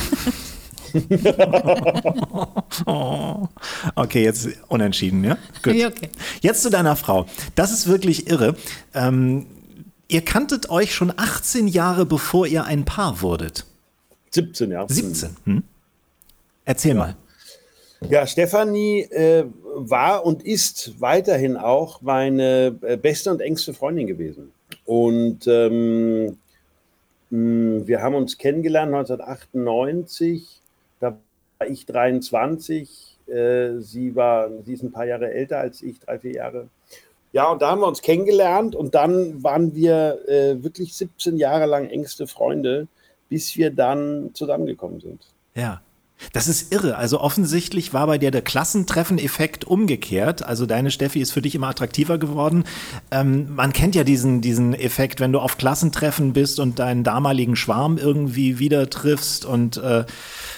S2: okay, jetzt unentschieden, ja? Gut. Okay. Jetzt zu deiner Frau. Das ist wirklich irre. Ähm, ihr kanntet euch schon 18 Jahre bevor ihr ein Paar wurdet.
S6: 17 Jahre.
S2: 17. Hm? Erzähl ja. mal.
S6: Ja, Stefanie äh, war und ist weiterhin auch meine äh, beste und engste Freundin gewesen. Und ähm, hm, wir haben uns kennengelernt 1998. Da war ich 23. Äh, sie war, sie ist ein paar Jahre älter als ich, drei, vier Jahre. Ja, und da haben wir uns kennengelernt und dann waren wir äh, wirklich 17 Jahre lang engste Freunde, bis wir dann zusammengekommen sind.
S2: Ja. Das ist irre. Also offensichtlich war bei dir der Klassentreffen-Effekt umgekehrt. Also deine Steffi ist für dich immer attraktiver geworden. Ähm, man kennt ja diesen, diesen Effekt, wenn du auf Klassentreffen bist und deinen damaligen Schwarm irgendwie wieder triffst und äh,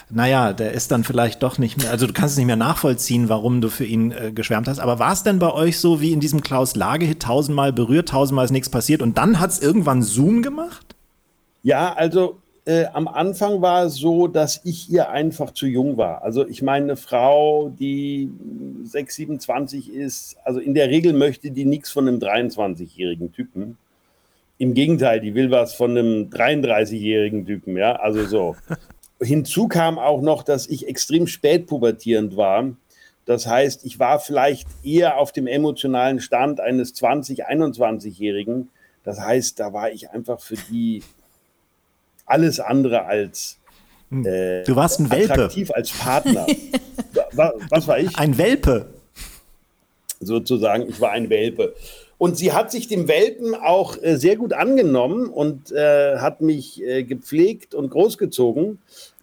S2: naja, der ist dann vielleicht doch nicht mehr, also du kannst es nicht mehr nachvollziehen, warum du für ihn äh, geschwärmt hast. Aber war es denn bei euch so wie in diesem Klaus Lage-Hit, tausendmal berührt, tausendmal ist nichts passiert und dann hat es irgendwann Zoom gemacht?
S6: Ja, also äh, am Anfang war es so, dass ich ihr einfach zu jung war. Also ich meine, eine Frau, die 6, 27 ist, also in der Regel möchte die nichts von einem 23-jährigen Typen. Im Gegenteil, die will was von einem 33-jährigen Typen, ja, also so. Hinzu kam auch noch, dass ich extrem spät pubertierend war. Das heißt, ich war vielleicht eher auf dem emotionalen Stand eines 20-, 21-Jährigen. Das heißt, da war ich einfach für die alles andere als
S2: hm. äh, du warst ein Welpe.
S6: attraktiv als Partner. Was war ich?
S2: Ein Welpe.
S6: Sozusagen, ich war ein Welpe. Und sie hat sich dem Welpen auch äh, sehr gut angenommen und äh, hat mich äh, gepflegt und großgezogen.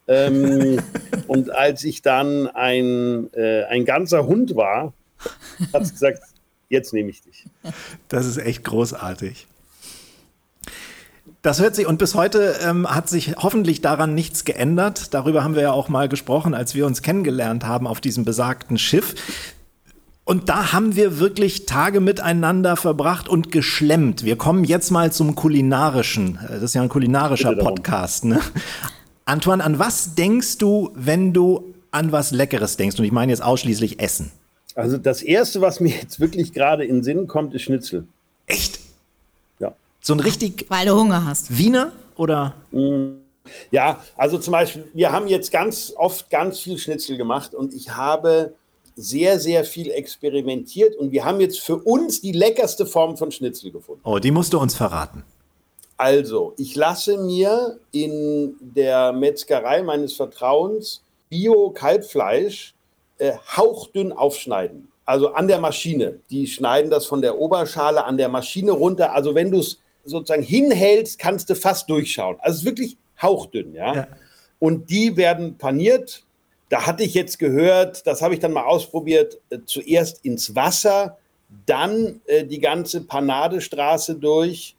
S6: Ähm, und als ich dann ein, äh, ein ganzer Hund war, hat sie gesagt, jetzt nehme ich dich.
S2: Das ist echt großartig. Das hört sich, und bis heute ähm, hat sich hoffentlich daran nichts geändert. Darüber haben wir ja auch mal gesprochen, als wir uns kennengelernt haben auf diesem besagten Schiff. Und da haben wir wirklich Tage miteinander verbracht und geschlemmt. Wir kommen jetzt mal zum kulinarischen. Das ist ja ein kulinarischer Podcast. Ne? Antoine, an was denkst du, wenn du an was Leckeres denkst? Und ich meine jetzt ausschließlich Essen.
S6: Also das Erste, was mir jetzt wirklich gerade in den Sinn kommt, ist Schnitzel.
S2: Echt?
S3: So ein richtig. Weil du Hunger hast.
S2: Wiener oder?
S6: Mm, ja, also zum Beispiel, wir haben jetzt ganz oft ganz viel Schnitzel gemacht und ich habe sehr, sehr viel experimentiert und wir haben jetzt für uns die leckerste Form von Schnitzel gefunden.
S2: Oh, die musst du uns verraten.
S6: Also, ich lasse mir in der Metzgerei meines Vertrauens Bio-Kalbfleisch äh, hauchdünn aufschneiden. Also an der Maschine. Die schneiden das von der Oberschale an der Maschine runter. Also wenn du es sozusagen hinhältst, kannst du fast durchschauen. Also es ist wirklich hauchdünn, ja? ja. Und die werden paniert. Da hatte ich jetzt gehört, das habe ich dann mal ausprobiert, äh, zuerst ins Wasser, dann äh, die ganze Panadestraße durch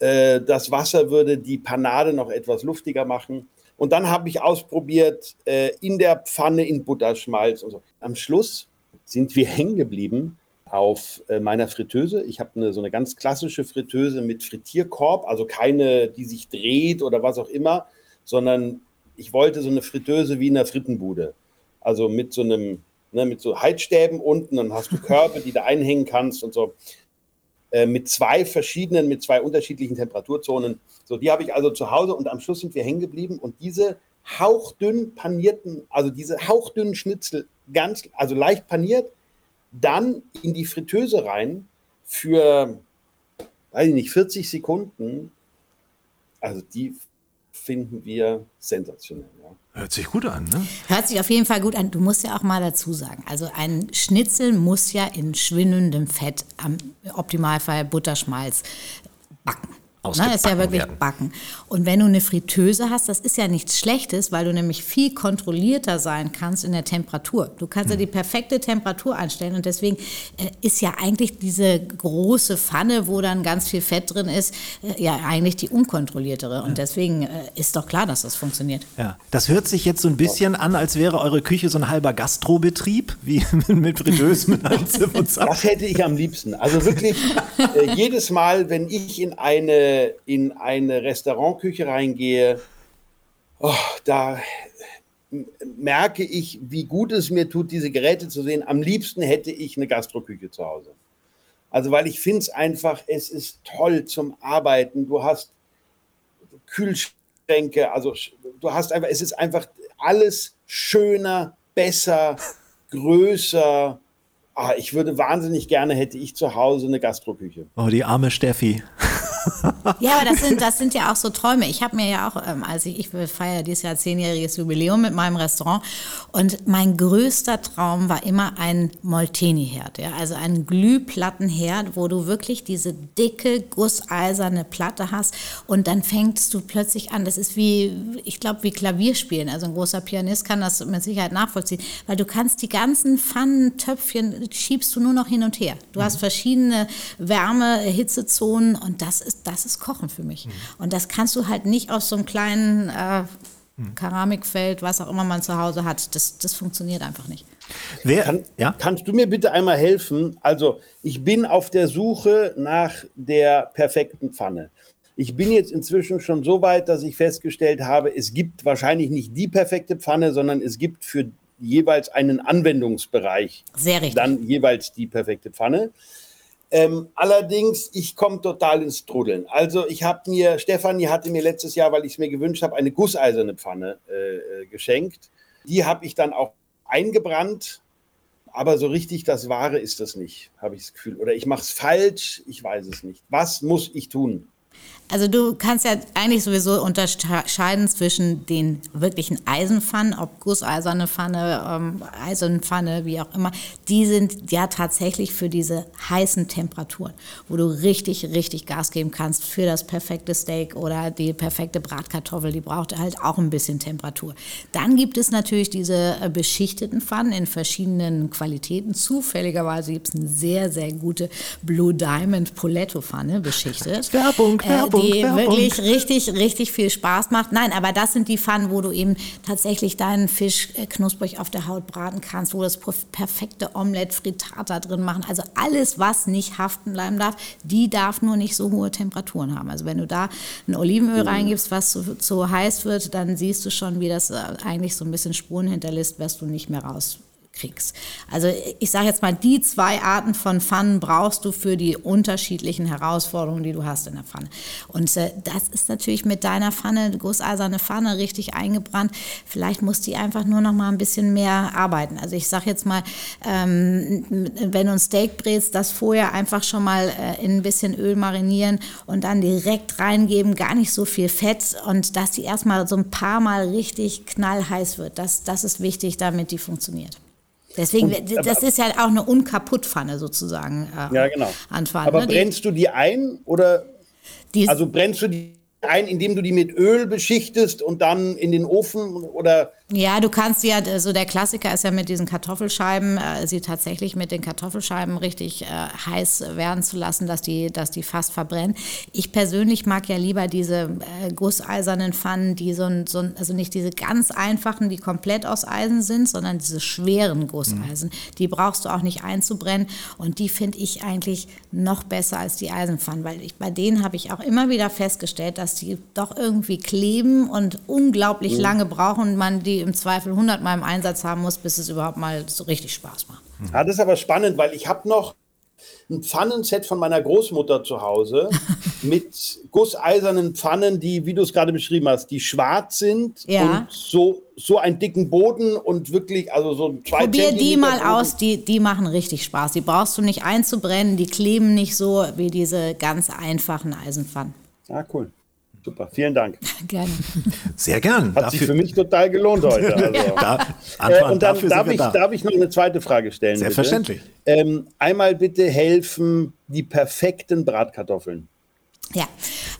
S6: Äh, das Wasser würde die Panade noch etwas luftiger machen. Und dann habe ich ausprobiert äh, in der Pfanne in Butterschmalz und so. Am Schluss sind wir hängen geblieben auf äh, meiner Fritteuse. Ich habe eine, so eine ganz klassische Fritteuse mit Frittierkorb, also keine, die sich dreht oder was auch immer, sondern ich wollte so eine Fritteuse wie in einer Frittenbude. Also mit so einem, ne, mit so Heizstäben unten, dann hast du Körbe, die du einhängen kannst und so. Äh, mit zwei verschiedenen, mit zwei unterschiedlichen Temperaturzonen. So, die habe ich also zu Hause und am Schluss sind wir hängen geblieben und diese hauchdünn panierten, also diese hauchdünnen Schnitzel, ganz, also leicht paniert, dann in die Fritteuse rein für, weiß ich nicht, 40 Sekunden. Also die finden wir sensationell. Ja.
S2: Hört sich gut an, ne?
S3: Hört sich auf jeden Fall gut an. Du musst ja auch mal dazu sagen, also ein Schnitzel muss ja in schwindendem Fett, am Optimalfall Butterschmalz, backen. Ne, ist ja wirklich werden. backen. Und wenn du eine Fritteuse hast, das ist ja nichts Schlechtes, weil du nämlich viel kontrollierter sein kannst in der Temperatur. Du kannst hm. ja die perfekte Temperatur einstellen und deswegen äh, ist ja eigentlich diese große Pfanne, wo dann ganz viel Fett drin ist, äh, ja eigentlich die unkontrolliertere. Und deswegen äh, ist doch klar, dass das funktioniert.
S2: Ja, das hört sich jetzt so ein bisschen an, als wäre eure Küche so ein halber Gastrobetrieb, wie mit Fritteuse mit einem Zip
S6: und Zap. Das hätte ich am liebsten. Also wirklich jedes Mal, wenn ich in eine in eine Restaurantküche reingehe, oh, da merke ich, wie gut es mir tut, diese Geräte zu sehen. Am liebsten hätte ich eine Gastroküche zu Hause. Also, weil ich finde es einfach, es ist toll zum Arbeiten. Du hast Kühlschränke, also du hast einfach, es ist einfach alles schöner, besser, größer. Ah, ich würde wahnsinnig gerne, hätte ich zu Hause eine Gastroküche.
S2: Oh, die arme Steffi.
S3: Ja, aber das sind, das sind ja auch so Träume. Ich habe mir ja auch, ähm, also ich, ich feiere dieses Jahr zehnjähriges Jubiläum mit meinem Restaurant. Und mein größter Traum war immer ein Molteni-Herd, ja, also ein Glühplattenherd, wo du wirklich diese dicke, gusseiserne Platte hast. Und dann fängst du plötzlich an, das ist wie, ich glaube, wie Klavierspielen, also ein großer Pianist kann das mit Sicherheit nachvollziehen, weil du kannst die ganzen Pfannen, Töpfchen, schiebst du nur noch hin und her. Du hast verschiedene Wärme, Hitzezonen und das ist das ist Kochen für mich. Mhm. Und das kannst du halt nicht aus so einem kleinen äh, mhm. Keramikfeld, was auch immer man zu Hause hat. Das, das funktioniert einfach nicht.
S6: Wer, Kann, ja? Kannst du mir bitte einmal helfen? Also, ich bin auf der Suche nach der perfekten Pfanne. Ich bin jetzt inzwischen schon so weit, dass ich festgestellt habe, es gibt wahrscheinlich nicht die perfekte Pfanne, sondern es gibt für jeweils einen Anwendungsbereich dann jeweils die perfekte Pfanne. Ähm, allerdings, ich komme total ins Trudeln. Also ich habe mir, Stefanie hatte mir letztes Jahr, weil ich es mir gewünscht habe, eine gusseiserne Pfanne äh, äh, geschenkt. Die habe ich dann auch eingebrannt, aber so richtig das Wahre ist das nicht, habe ich das Gefühl. Oder ich mache es falsch, ich weiß es nicht. Was muss ich tun?
S3: Also du kannst ja eigentlich sowieso unterscheiden zwischen den wirklichen Eisenpfannen, ob gusseiserne Pfanne, ähm, Eisenpfanne, wie auch immer. Die sind ja tatsächlich für diese heißen Temperaturen, wo du richtig, richtig Gas geben kannst für das perfekte Steak oder die perfekte Bratkartoffel. Die braucht halt auch ein bisschen Temperatur. Dann gibt es natürlich diese äh, beschichteten Pfannen in verschiedenen Qualitäten. Zufälligerweise gibt es eine sehr, sehr gute Blue Diamond Poletto Pfanne beschichtet.
S2: Werbung, Werbung. Äh,
S3: die wirklich richtig, richtig viel Spaß macht. Nein, aber das sind die Pfannen, wo du eben tatsächlich deinen Fisch äh, knusprig auf der Haut braten kannst, wo das perfekte Omelette, Frittata drin machen. Also alles, was nicht haften bleiben darf, die darf nur nicht so hohe Temperaturen haben. Also wenn du da ein Olivenöl mhm. reingibst, was zu, zu heiß wird, dann siehst du schon, wie das äh, eigentlich so ein bisschen Spuren hinterlässt, wirst du nicht mehr raus kriegst. Also ich sage jetzt mal, die zwei Arten von Pfannen brauchst du für die unterschiedlichen Herausforderungen, die du hast in der Pfanne. Und äh, das ist natürlich mit deiner Pfanne, gusseiserne Pfanne, richtig eingebrannt. Vielleicht muss die einfach nur noch mal ein bisschen mehr arbeiten. Also ich sage jetzt mal, ähm, wenn du ein Steak brätst, das vorher einfach schon mal äh, in ein bisschen Öl marinieren und dann direkt reingeben, gar nicht so viel Fett und dass die erstmal so ein paar Mal richtig knallheiß wird. Das, das ist wichtig, damit die funktioniert. Deswegen, und, das ist ja auch eine Unkaputtpfanne sozusagen.
S6: Äh, ja, genau. Anfahren, aber ne? brennst du die ein oder? Die also brennst du die ein, indem du die mit Öl beschichtest und dann in den Ofen oder
S3: ja, du kannst ja, so also der Klassiker ist ja mit diesen Kartoffelscheiben, äh, sie tatsächlich mit den Kartoffelscheiben richtig äh, heiß werden zu lassen, dass die, dass die fast verbrennen. Ich persönlich mag ja lieber diese äh, gusseisernen Pfannen, die so ein, so ein, also nicht diese ganz einfachen, die komplett aus Eisen sind, sondern diese schweren Gusseisen. Mhm. Die brauchst du auch nicht einzubrennen und die finde ich eigentlich noch besser als die Eisenpfannen, weil ich, bei denen habe ich auch immer wieder festgestellt, dass die doch irgendwie kleben und unglaublich mhm. lange brauchen und man die im Zweifel 100 Mal im Einsatz haben muss, bis es überhaupt mal so richtig Spaß macht.
S6: Ja, das ist aber spannend, weil ich habe noch ein Pfannenset von meiner Großmutter zu Hause mit gusseisernen Pfannen, die, wie du es gerade beschrieben hast, die schwarz sind
S3: ja.
S6: und so, so einen dicken Boden und wirklich, also so zwei
S3: Probier die mal Boden. aus, die, die machen richtig Spaß. Die brauchst du nicht einzubrennen, die kleben nicht so wie diese ganz einfachen Eisenpfannen.
S6: Ah, cool. Super, vielen Dank.
S3: Gerne.
S2: Sehr gern.
S6: Hat dafür sich für mich total gelohnt heute. Also. da, Antoine, äh, und dann darf ich, da. darf ich noch eine zweite Frage stellen.
S2: Selbstverständlich.
S6: Ähm, einmal bitte helfen die perfekten Bratkartoffeln.
S3: Ja,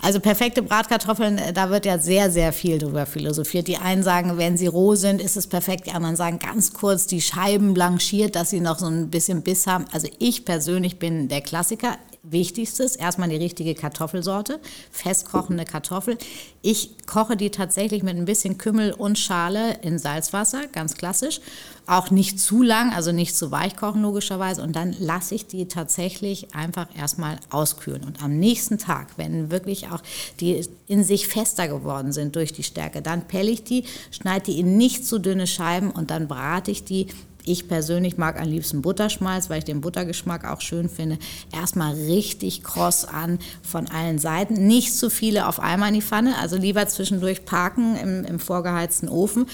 S3: also perfekte Bratkartoffeln, äh, da wird ja sehr, sehr viel drüber philosophiert. Die einen sagen, wenn sie roh sind, ist es perfekt. Die anderen sagen ganz kurz, die Scheiben blanchiert, dass sie noch so ein bisschen Biss haben. Also ich persönlich bin der Klassiker. Wichtigstes, erstmal die richtige Kartoffelsorte, festkochende Kartoffel. Ich koche die tatsächlich mit ein bisschen Kümmel und Schale in Salzwasser, ganz klassisch. Auch nicht zu lang, also nicht zu weich kochen logischerweise. Und dann lasse ich die tatsächlich einfach erstmal auskühlen. Und am nächsten Tag, wenn wirklich auch die in sich fester geworden sind durch die Stärke, dann pelle ich die, schneide die in nicht zu dünne Scheiben und dann brate ich die ich persönlich mag am liebsten Butterschmalz, weil ich den Buttergeschmack auch schön finde. Erstmal richtig kross an von allen Seiten. Nicht zu viele auf einmal in die Pfanne, also lieber zwischendurch parken im, im vorgeheizten Ofen.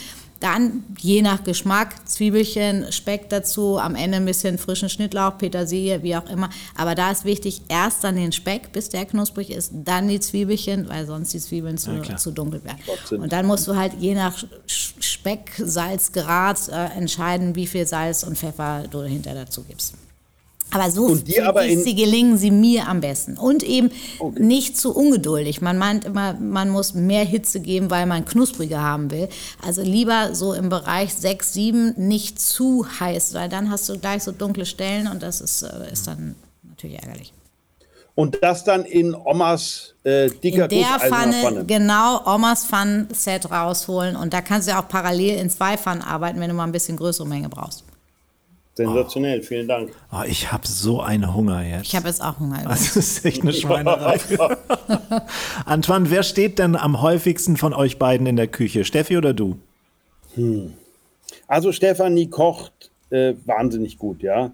S3: Dann je nach Geschmack Zwiebelchen, Speck dazu, am Ende ein bisschen frischen Schnittlauch, Petersilie, wie auch immer. Aber da ist wichtig, erst dann den Speck, bis der knusprig ist, dann die Zwiebelchen, weil sonst die Zwiebeln zu, ja, zu dunkel werden. Und dann musst du halt je nach Speck, Salz, Grad äh, entscheiden, wie viel Salz und Pfeffer du hinter dazu gibst. Aber so
S6: und die aber
S3: sie gelingen sie mir am besten. Und eben okay. nicht zu ungeduldig. Man meint immer, man muss mehr Hitze geben, weil man knuspriger haben will. Also lieber so im Bereich 6, 7 nicht zu heiß, weil dann hast du gleich so dunkle Stellen und das ist, äh, ist dann natürlich ärgerlich.
S6: Und das dann in Omas äh, dicker
S3: In der Pfanne, Pfanne, genau, Omas Pfannenset rausholen. Und da kannst du ja auch parallel in zwei Pfannen arbeiten, wenn du mal ein bisschen größere Menge brauchst.
S6: Sensationell, oh. vielen Dank.
S2: Oh, ich habe so einen Hunger jetzt.
S3: Ich habe jetzt auch Hunger.
S2: Das ist echt eine Schweinerei. Antoine, wer steht denn am häufigsten von euch beiden in der Küche? Steffi oder du?
S6: Hm. Also Stefanie kocht äh, wahnsinnig gut, ja.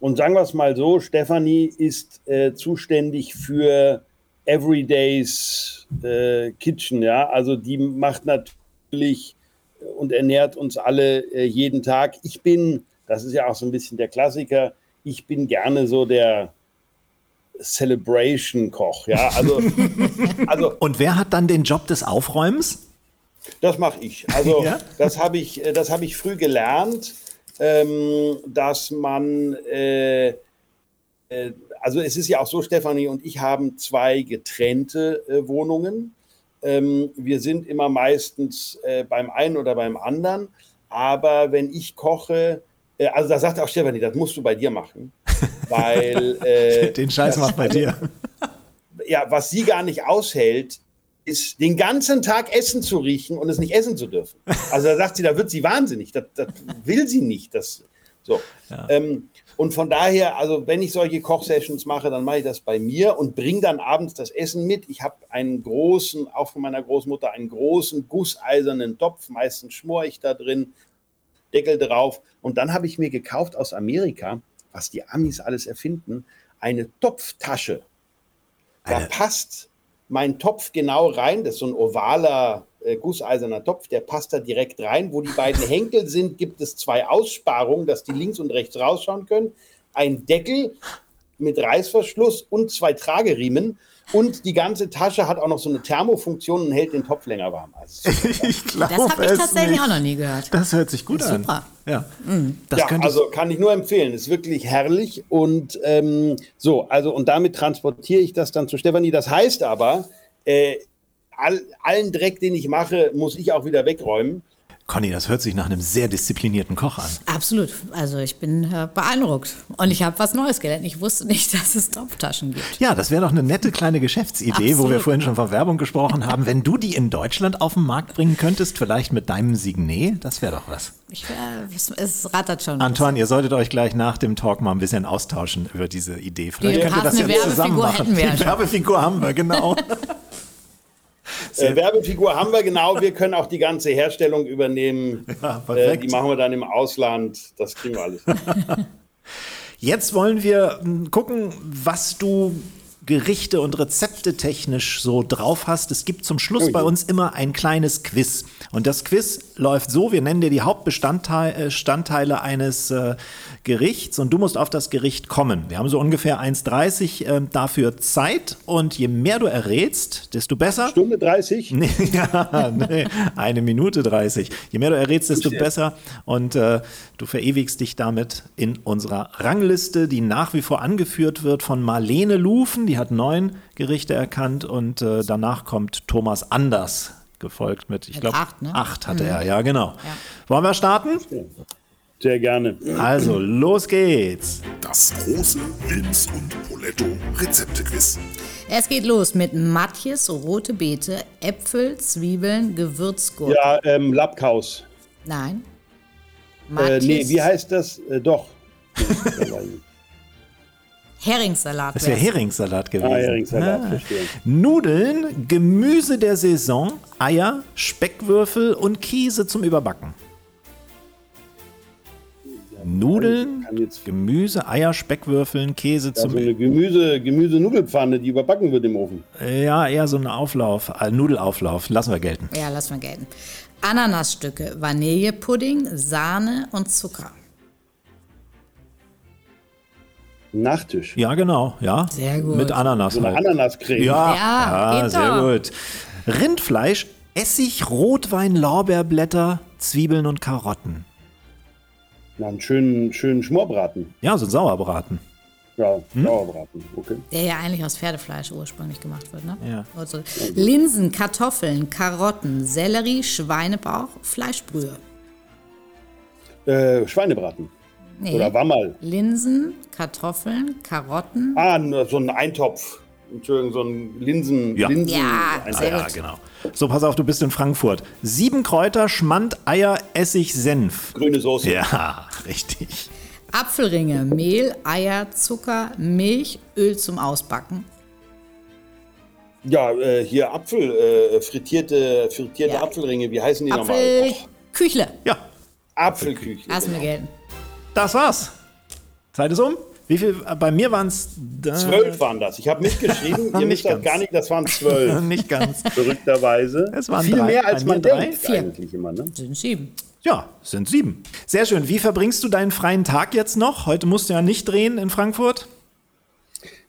S6: Und sagen wir es mal so, Stefanie ist äh, zuständig für Everyday's äh, Kitchen, ja. Also die macht natürlich und ernährt uns alle äh, jeden Tag. Ich bin das ist ja auch so ein bisschen der Klassiker. Ich bin gerne so der Celebration-Koch. Ja, also,
S2: also, Und wer hat dann den Job des Aufräumens?
S6: Das mache ich. Also ja? das habe ich, das hab ich früh gelernt, ähm, dass man, äh, äh, also es ist ja auch so, Stefanie und ich haben zwei getrennte äh, Wohnungen. Ähm, wir sind immer meistens äh, beim einen oder beim anderen. Aber wenn ich koche, äh, also da sagt auch Stefanie, das musst du bei dir machen. Weil.
S2: Äh, Den Scheiß macht bei dir.
S6: Ja, was sie gar nicht aushält, ist den ganzen Tag Essen zu riechen und es nicht essen zu dürfen. Also da sagt sie, da wird sie wahnsinnig. Das, das will sie nicht. Das, so. Ja. Ähm, und von daher, also wenn ich solche Kochsessions mache, dann mache ich das bei mir und bringe dann abends das Essen mit. Ich habe einen großen, auch von meiner Großmutter, einen großen gusseisernen Topf. Meistens schmore ich da drin. Deckel drauf. Und dann habe ich mir gekauft aus Amerika, was die Amis alles erfinden, eine Topftasche. Da eine. passt mein Topf genau rein. Das ist so ein ovaler, äh, gusseiserner Topf, der passt da direkt rein. Wo die beiden Henkel sind, gibt es zwei Aussparungen, dass die links und rechts rausschauen können. Ein Deckel mit Reißverschluss und zwei Trageriemen. Und die ganze Tasche hat auch noch so eine Thermofunktion und hält den Topf länger warm.
S3: Also ich das habe ich tatsächlich nicht. auch noch nie gehört.
S2: Das hört sich gut an.
S3: Super.
S2: Ja,
S6: mhm. ja also kann ich nur empfehlen. Ist wirklich herrlich. Und ähm, so, also und damit transportiere ich das dann zu Stefanie. Das heißt aber, äh, all, allen Dreck, den ich mache, muss ich auch wieder wegräumen.
S2: Conny, das hört sich nach einem sehr disziplinierten Koch an.
S3: Absolut. Also ich bin äh, beeindruckt. Und ich habe was Neues gelernt. Ich wusste nicht, dass es Topftaschen gibt.
S2: Ja, das wäre doch eine nette kleine Geschäftsidee, Absolut. wo wir vorhin schon von Werbung gesprochen haben. Wenn du die in Deutschland auf den Markt bringen könntest, vielleicht mit deinem Signet, das wäre doch was.
S3: Ich wär, es, rattert schon.
S2: Antoine, ihr solltet euch gleich nach dem Talk mal ein bisschen austauschen über diese Idee.
S3: Vielleicht die könnt ihr das ja zusammen machen.
S2: Die Werbefigur haben wir, genau.
S6: Äh, Werbefigur haben wir genau. Wir können auch die ganze Herstellung übernehmen. Ja, äh, die machen wir dann im Ausland. Das kriegen wir alles.
S2: Jetzt wollen wir hm, gucken, was du Gerichte und Rezepte technisch so drauf hast. Es gibt zum Schluss bei uns immer ein kleines Quiz. Und das Quiz läuft so, wir nennen dir die Hauptbestandteile äh, eines äh, Gerichts und du musst auf das Gericht kommen. Wir haben so ungefähr 1,30 äh, dafür Zeit und je mehr du errätst, desto besser.
S6: Stunde 30?
S2: Nee, ja, nee, eine Minute 30. Je mehr du errätst, desto besser und äh, du verewigst dich damit in unserer Rangliste, die nach wie vor angeführt wird von Marlene Lufen, die hat neun Gerichte erkannt und äh, danach kommt Thomas Anders gefolgt mit, ich glaube, acht, ne? acht hatte mhm. er, ja, genau. Ja. Wollen wir starten?
S6: Sehr gerne.
S2: Also, los geht's.
S4: Das große Linz und Poletto Rezeptequiz.
S3: Es geht los mit Matjes, rote Beete, Äpfel, Zwiebeln, Gewürzgurken.
S6: Ja, ähm, Labkaus.
S3: Nein.
S6: Äh, nee, wie heißt das? Äh, doch.
S3: Heringssalat.
S2: Das wäre Heringssalat gewesen. Ah,
S6: Heringssalat, ah. verstehe.
S2: Nudeln, Gemüse der Saison, Eier, Speckwürfel und Käse zum Überbacken. Nudeln, Gemüse, Eier, Speckwürfeln, Käse
S6: ja, zum so eine Gemüse, Gemüse-Nudelpfanne, die überbacken wird im Ofen.
S2: Ja, eher so ein Auflauf, äh, Nudelauflauf. Lassen wir gelten.
S3: Ja, lassen wir gelten. Ananasstücke, Vanillepudding, Sahne und Zucker.
S6: Nachtisch.
S2: Ja, genau, ja.
S3: Sehr gut.
S2: Mit Ananas.
S6: So eine
S2: halt.
S6: Ananascreme.
S2: Ja, ja, ja sehr doch. gut. Rindfleisch, Essig, Rotwein, Lorbeerblätter, Zwiebeln und Karotten.
S6: Na, einen schönen, schönen Schmorbraten.
S2: Ja, so ein Sauerbraten.
S6: Ja, hm? Sauerbraten, okay.
S3: Der ja eigentlich aus Pferdefleisch ursprünglich gemacht wird, ne?
S2: Ja.
S3: Also, Linsen, Kartoffeln, Karotten, Sellerie, Schweinebauch, Fleischbrühe.
S6: Äh, Schweinebraten. Nee. Oder Wammerl.
S3: Linsen, Kartoffeln, Karotten.
S6: Ah, so ein Eintopf. Entschuldigung, so ein Linsen.
S2: Ja,
S6: Linsen
S3: ja, ah,
S2: ja, genau. So, pass auf, du bist in Frankfurt. Sieben Kräuter, Schmand, Eier, Essig, Senf.
S6: Grüne Soße.
S2: Ja, richtig.
S3: Apfelringe, Mehl, Eier, Zucker, Milch, Öl zum Ausbacken.
S6: Ja, äh, hier Apfel, äh, frittierte, frittierte ja. Apfelringe, wie heißen die nochmal?
S3: Apfelküchle.
S2: Ja.
S6: Apfelküchle.
S3: Lassen wir gelten.
S2: Das war's. Zeit ist um. Wie viel? Bei mir waren es.
S6: Zwölf waren das. Ich habe mitgeschrieben. Ihr müsst das gar nicht, das waren zwölf.
S2: nicht ganz.
S6: Verrückterweise.
S2: Es waren
S6: Viel
S2: drei.
S6: mehr als man
S2: drei.
S6: denkt
S3: Vier.
S6: eigentlich immer. Ne?
S3: Sind sieben.
S2: Ja, sind sieben. Sehr schön. Wie verbringst du deinen freien Tag jetzt noch? Heute musst du ja nicht drehen in Frankfurt.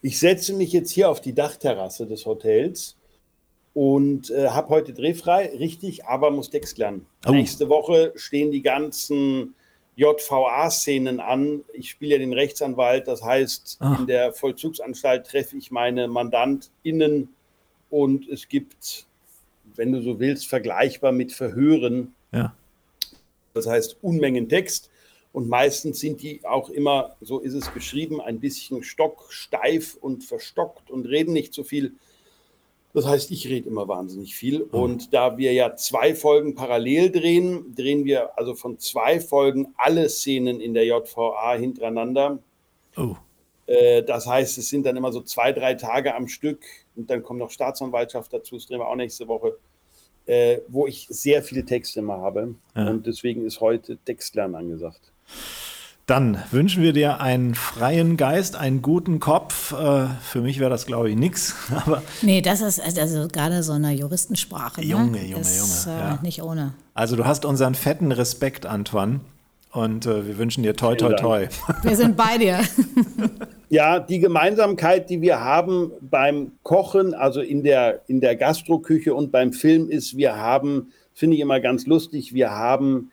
S6: Ich setze mich jetzt hier auf die Dachterrasse des Hotels und äh, habe heute drehfrei, richtig, aber muss Text lernen. Oh. Nächste Woche stehen die ganzen JVA-Szenen an. Ich spiele ja den Rechtsanwalt, das heißt, Ach. in der Vollzugsanstalt treffe ich meine MandantInnen und es gibt, wenn du so willst, vergleichbar mit Verhören.
S2: Ja.
S6: Das heißt Unmengen Text und meistens sind die auch immer, so ist es beschrieben, ein bisschen stocksteif und verstockt und reden nicht so viel. Das heißt, ich rede immer wahnsinnig viel. Mhm. Und da wir ja zwei Folgen parallel drehen, drehen wir also von zwei Folgen alle Szenen in der JVA hintereinander.
S2: Oh.
S6: Äh, das heißt, es sind dann immer so zwei, drei Tage am Stück und dann kommt noch Staatsanwaltschaft dazu, das drehen wir auch nächste Woche, äh, wo ich sehr viele Texte immer habe. Ja. Und deswegen ist heute Textlernen angesagt.
S2: Dann wünschen wir dir einen freien Geist, einen guten Kopf. Äh, für mich wäre das, glaube ich, nichts.
S3: nee, das ist also gerade so eine Juristensprache. Ne?
S2: Junge, Junge,
S3: ist,
S2: Junge.
S3: Äh, ja. Nicht ohne.
S2: Also du hast unseren fetten Respekt, Antoine. Und äh, wir wünschen dir toi, toi, toi.
S3: Wir sind bei dir.
S6: ja, die Gemeinsamkeit, die wir haben beim Kochen, also in der, in der Gastroküche und beim Film ist, wir haben, finde ich immer ganz lustig, wir haben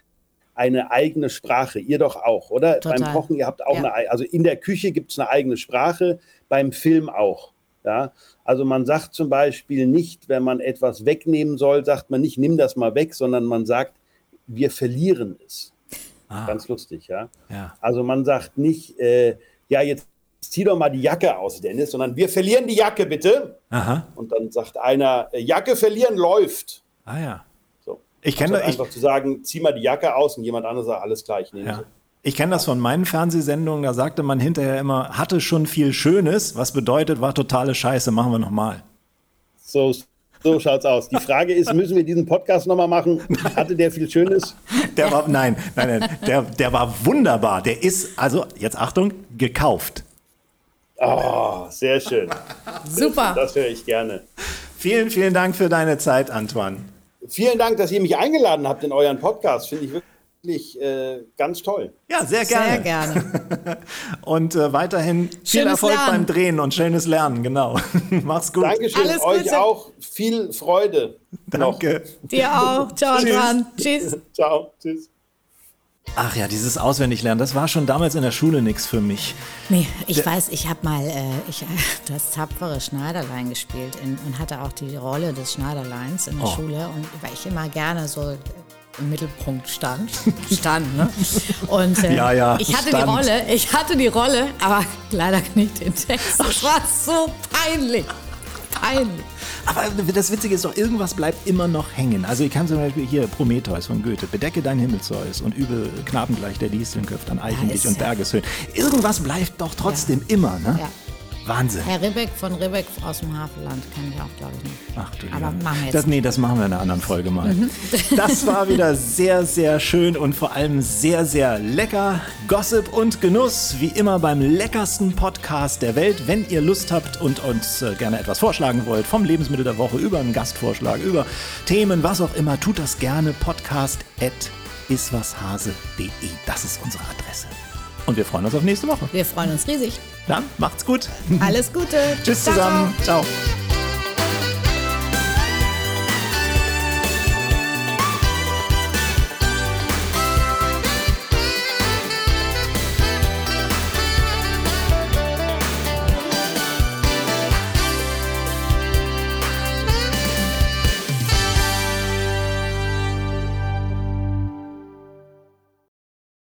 S6: eine eigene Sprache. Ihr doch auch, oder?
S3: Total.
S6: Beim Kochen, ihr habt auch ja. eine, also in der Küche gibt es eine eigene Sprache, beim Film auch. Ja, also man sagt zum Beispiel nicht, wenn man etwas wegnehmen soll, sagt man nicht, nimm das mal weg, sondern man sagt, wir verlieren es. Ah. Ganz lustig, ja? ja. Also man sagt nicht, äh, ja, jetzt zieh doch mal die Jacke aus, Dennis, sondern wir verlieren die Jacke bitte. Aha. Und dann sagt einer, äh, Jacke verlieren läuft.
S2: Ah ja.
S6: Ich kenne also einfach zu sagen, zieh mal die Jacke aus und jemand anderes sagt, alles gleich.
S2: Ja. Ich kenne das von meinen Fernsehsendungen, da sagte man hinterher immer, hatte schon viel Schönes, was bedeutet, war totale Scheiße, machen wir nochmal.
S6: So, so schaut's aus. Die Frage ist, müssen wir diesen Podcast nochmal machen? Hatte der viel Schönes?
S2: Der war, nein, nein, nein, der, der war wunderbar. Der ist, also, jetzt Achtung, gekauft.
S6: Oh, sehr schön.
S3: Super.
S6: Das höre ich gerne.
S2: Vielen, vielen Dank für deine Zeit, Antoine.
S6: Vielen Dank, dass ihr mich eingeladen habt in euren Podcast. Finde ich wirklich äh, ganz toll.
S2: Ja, sehr gerne.
S3: Sehr gerne.
S2: und äh, weiterhin viel schönes Erfolg Lernen. beim Drehen und schönes Lernen, genau. Mach's gut.
S6: Dankeschön, Alles euch Gute. auch viel Freude.
S2: Danke.
S3: Noch. Dir auch. Ciao, Tschüss. Tschüss.
S6: Ciao. Tschüss.
S2: Ach ja, dieses Auswendiglernen, das war schon damals in der Schule nichts für mich.
S3: Nee, ich Der weiß, ich habe mal äh, ich, das tapfere Schneiderlein gespielt in, und hatte auch die Rolle des Schneiderleins in der oh. Schule. Und weil ich immer gerne so im Mittelpunkt stand. stand ne? Und äh,
S2: ja, ja,
S3: ich hatte stand. die Rolle, ich hatte die Rolle, aber leider nicht den Text. Das war so peinlich. Peinlich.
S2: Aber das Witzige ist doch, irgendwas bleibt immer noch hängen. Also ich kann zum Beispiel hier Prometheus von Goethe, bedecke dein Himmelszeus und übe Knabengleich der Lieschen köpft an Eichen dich und Bergeshöhen. Irgendwas bleibt doch trotzdem ja. immer, ne? Ja. Wahnsinn.
S3: Herr Ribbeck von Ribbeck aus dem Hafenland kennen wir auch, glaube ich, nicht. Ach du
S2: Aber machen wir jetzt. Das, nee, das machen wir in einer anderen Folge mal. Mhm. Das war wieder sehr, sehr schön und vor allem sehr, sehr lecker. Gossip und Genuss, wie immer beim leckersten Podcast der Welt. Wenn ihr Lust habt und uns äh, gerne etwas vorschlagen wollt, vom Lebensmittel der Woche über einen Gastvorschlag, über Themen, was auch immer, tut das gerne. Podcast at iswashase.de. Das ist unsere Adresse. Und wir freuen uns auf nächste Woche.
S3: Wir freuen uns riesig.
S2: Dann macht's gut.
S3: Alles Gute.
S2: Tschüss ciao, zusammen. ciao. ciao.